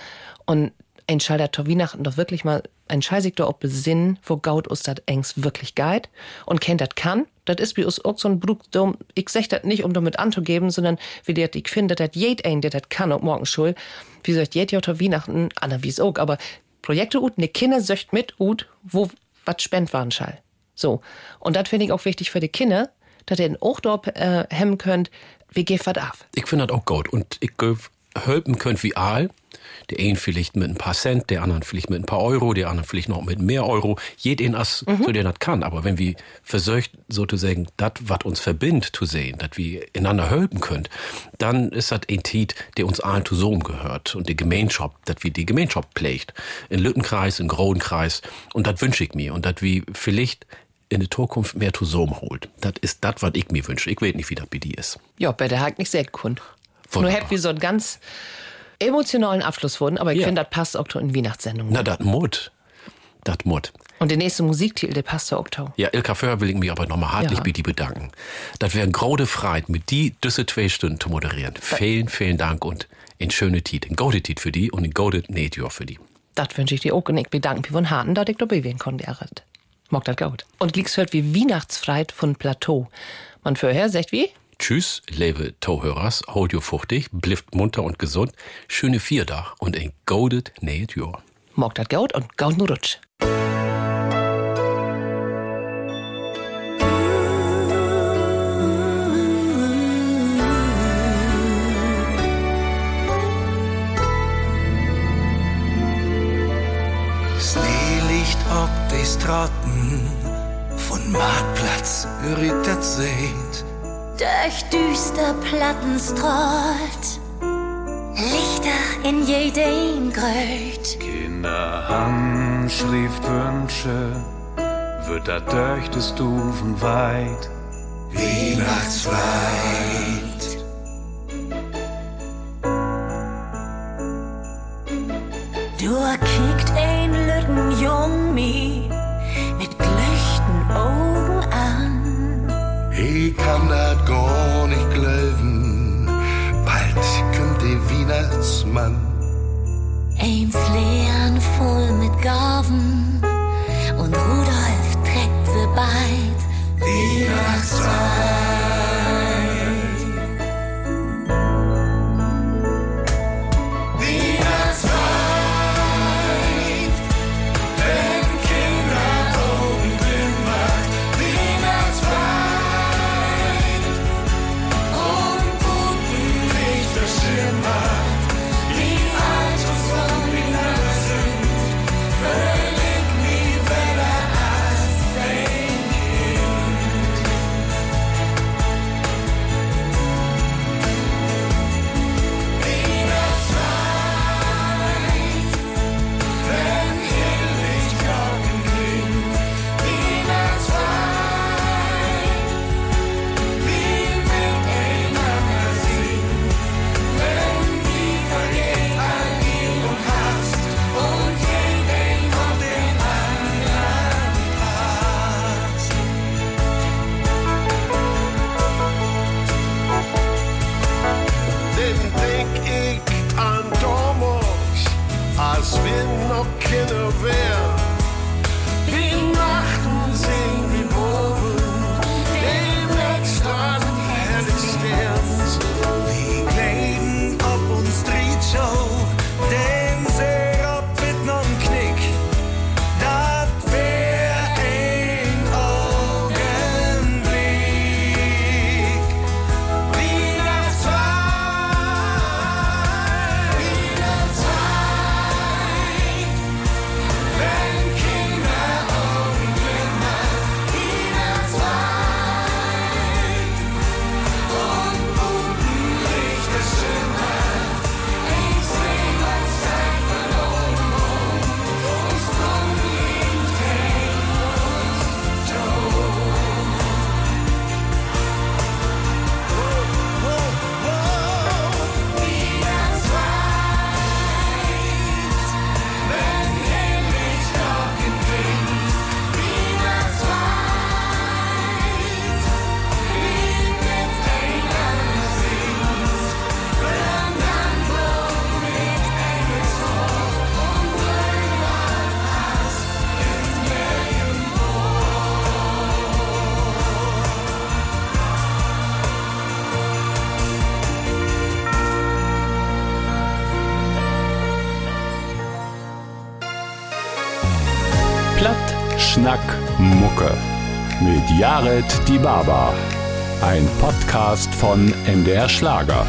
Und ein Schalter zur Weihnachten doch wirklich mal ein Scheißig auch besinnen, wo Gaut uns das engst wirklich geht und kennt das kann. Das ist wie uns auch so ein Brug, dum- ich sag das nicht, um damit anzugeben, sondern wie der, ich finde, dass jed ein, der das kann, und morgen schul. Wie sagt jed ja Weihnachten, Anna wie es auch, aber Projekte ut, ne Kinder söcht mit ut, wo wat spend waren schall. So. Und das finde ich auch wichtig für die Kinder, dass ihr auch dort äh, hemmen könnt, wie geht was ab. Ich finde das auch gut. Und ich helfen könnt wie all. Der einen vielleicht mit ein paar Cent, der anderen vielleicht mit ein paar Euro, der andere vielleicht noch mit mehr Euro. Jeden as, so der das kann. Aber wenn wir versucht, sozusagen, das, was uns verbindet, zu sehen, dass wir einander helfen könnt, dann ist das ein Tit, der uns allen zusammen gehört. Und die Gemeinschaft, dass wir die Gemeinschaft pflegt. In Lüttenkreis, in Grodenkreis. Und das wünsche ich mir. Und dass wir vielleicht in der Zukunft mehr zusammen holt. Das ist das, was ich mir wünsche. Ich weiß nicht, wie das bei dir ist. Ja, bei der Hack nicht sehr kund. Nur habt wir so einen ganz emotionalen Abschluss wurden, aber ich Ja. finde, das passt auch zu in Weihnachtssendung. Na, das Mut. Das Mut. Und der nächste Musiktitel, der passt zu Oktober. Ja, Ilka Föhr will ich mich aber nochmal hartlich Ja. bei dir bedanken. Das wäre ein grode Freit, mit die düsse zwei Stunden zu moderieren. Vielen, vielen Dank und ein schöne Tiet. Ein gode Tiet für die und ein gode Nähtjahr für die. Das wünsche ich dir auch und ich bedanke mich von Harten, dass ich dabei sein konnte, Gerrit. Mag das gut. Und Glicks hört wie Weihnachtsfreit von Plateau. Man vorher sagt wie? Tschüss, liebe Tauhörers, hold you fuchtig, blifft munter und gesund, schöne Vierdach und ein godet Nähtjahr. Mag das gut und gaut nur Rutsch. Straßen von Marktplatz, das seht. Durch düster Plattenstrahlt Lichter in jedem Gröt. Kinder haben Schriftwünsche, wird da durch die Stufen weit. Weihnachtsweit. Du kickt ein Lütten Jung mi mit glöchten Augen an. Ich kann das gar nicht glauben. Bald kommt der Weihnachtsmann. Eins leeren voll mit Gaben und Rudolf trägt sie beid. Weihnachtszeit. Die Baba. Ein Podcast von MDR Schlager.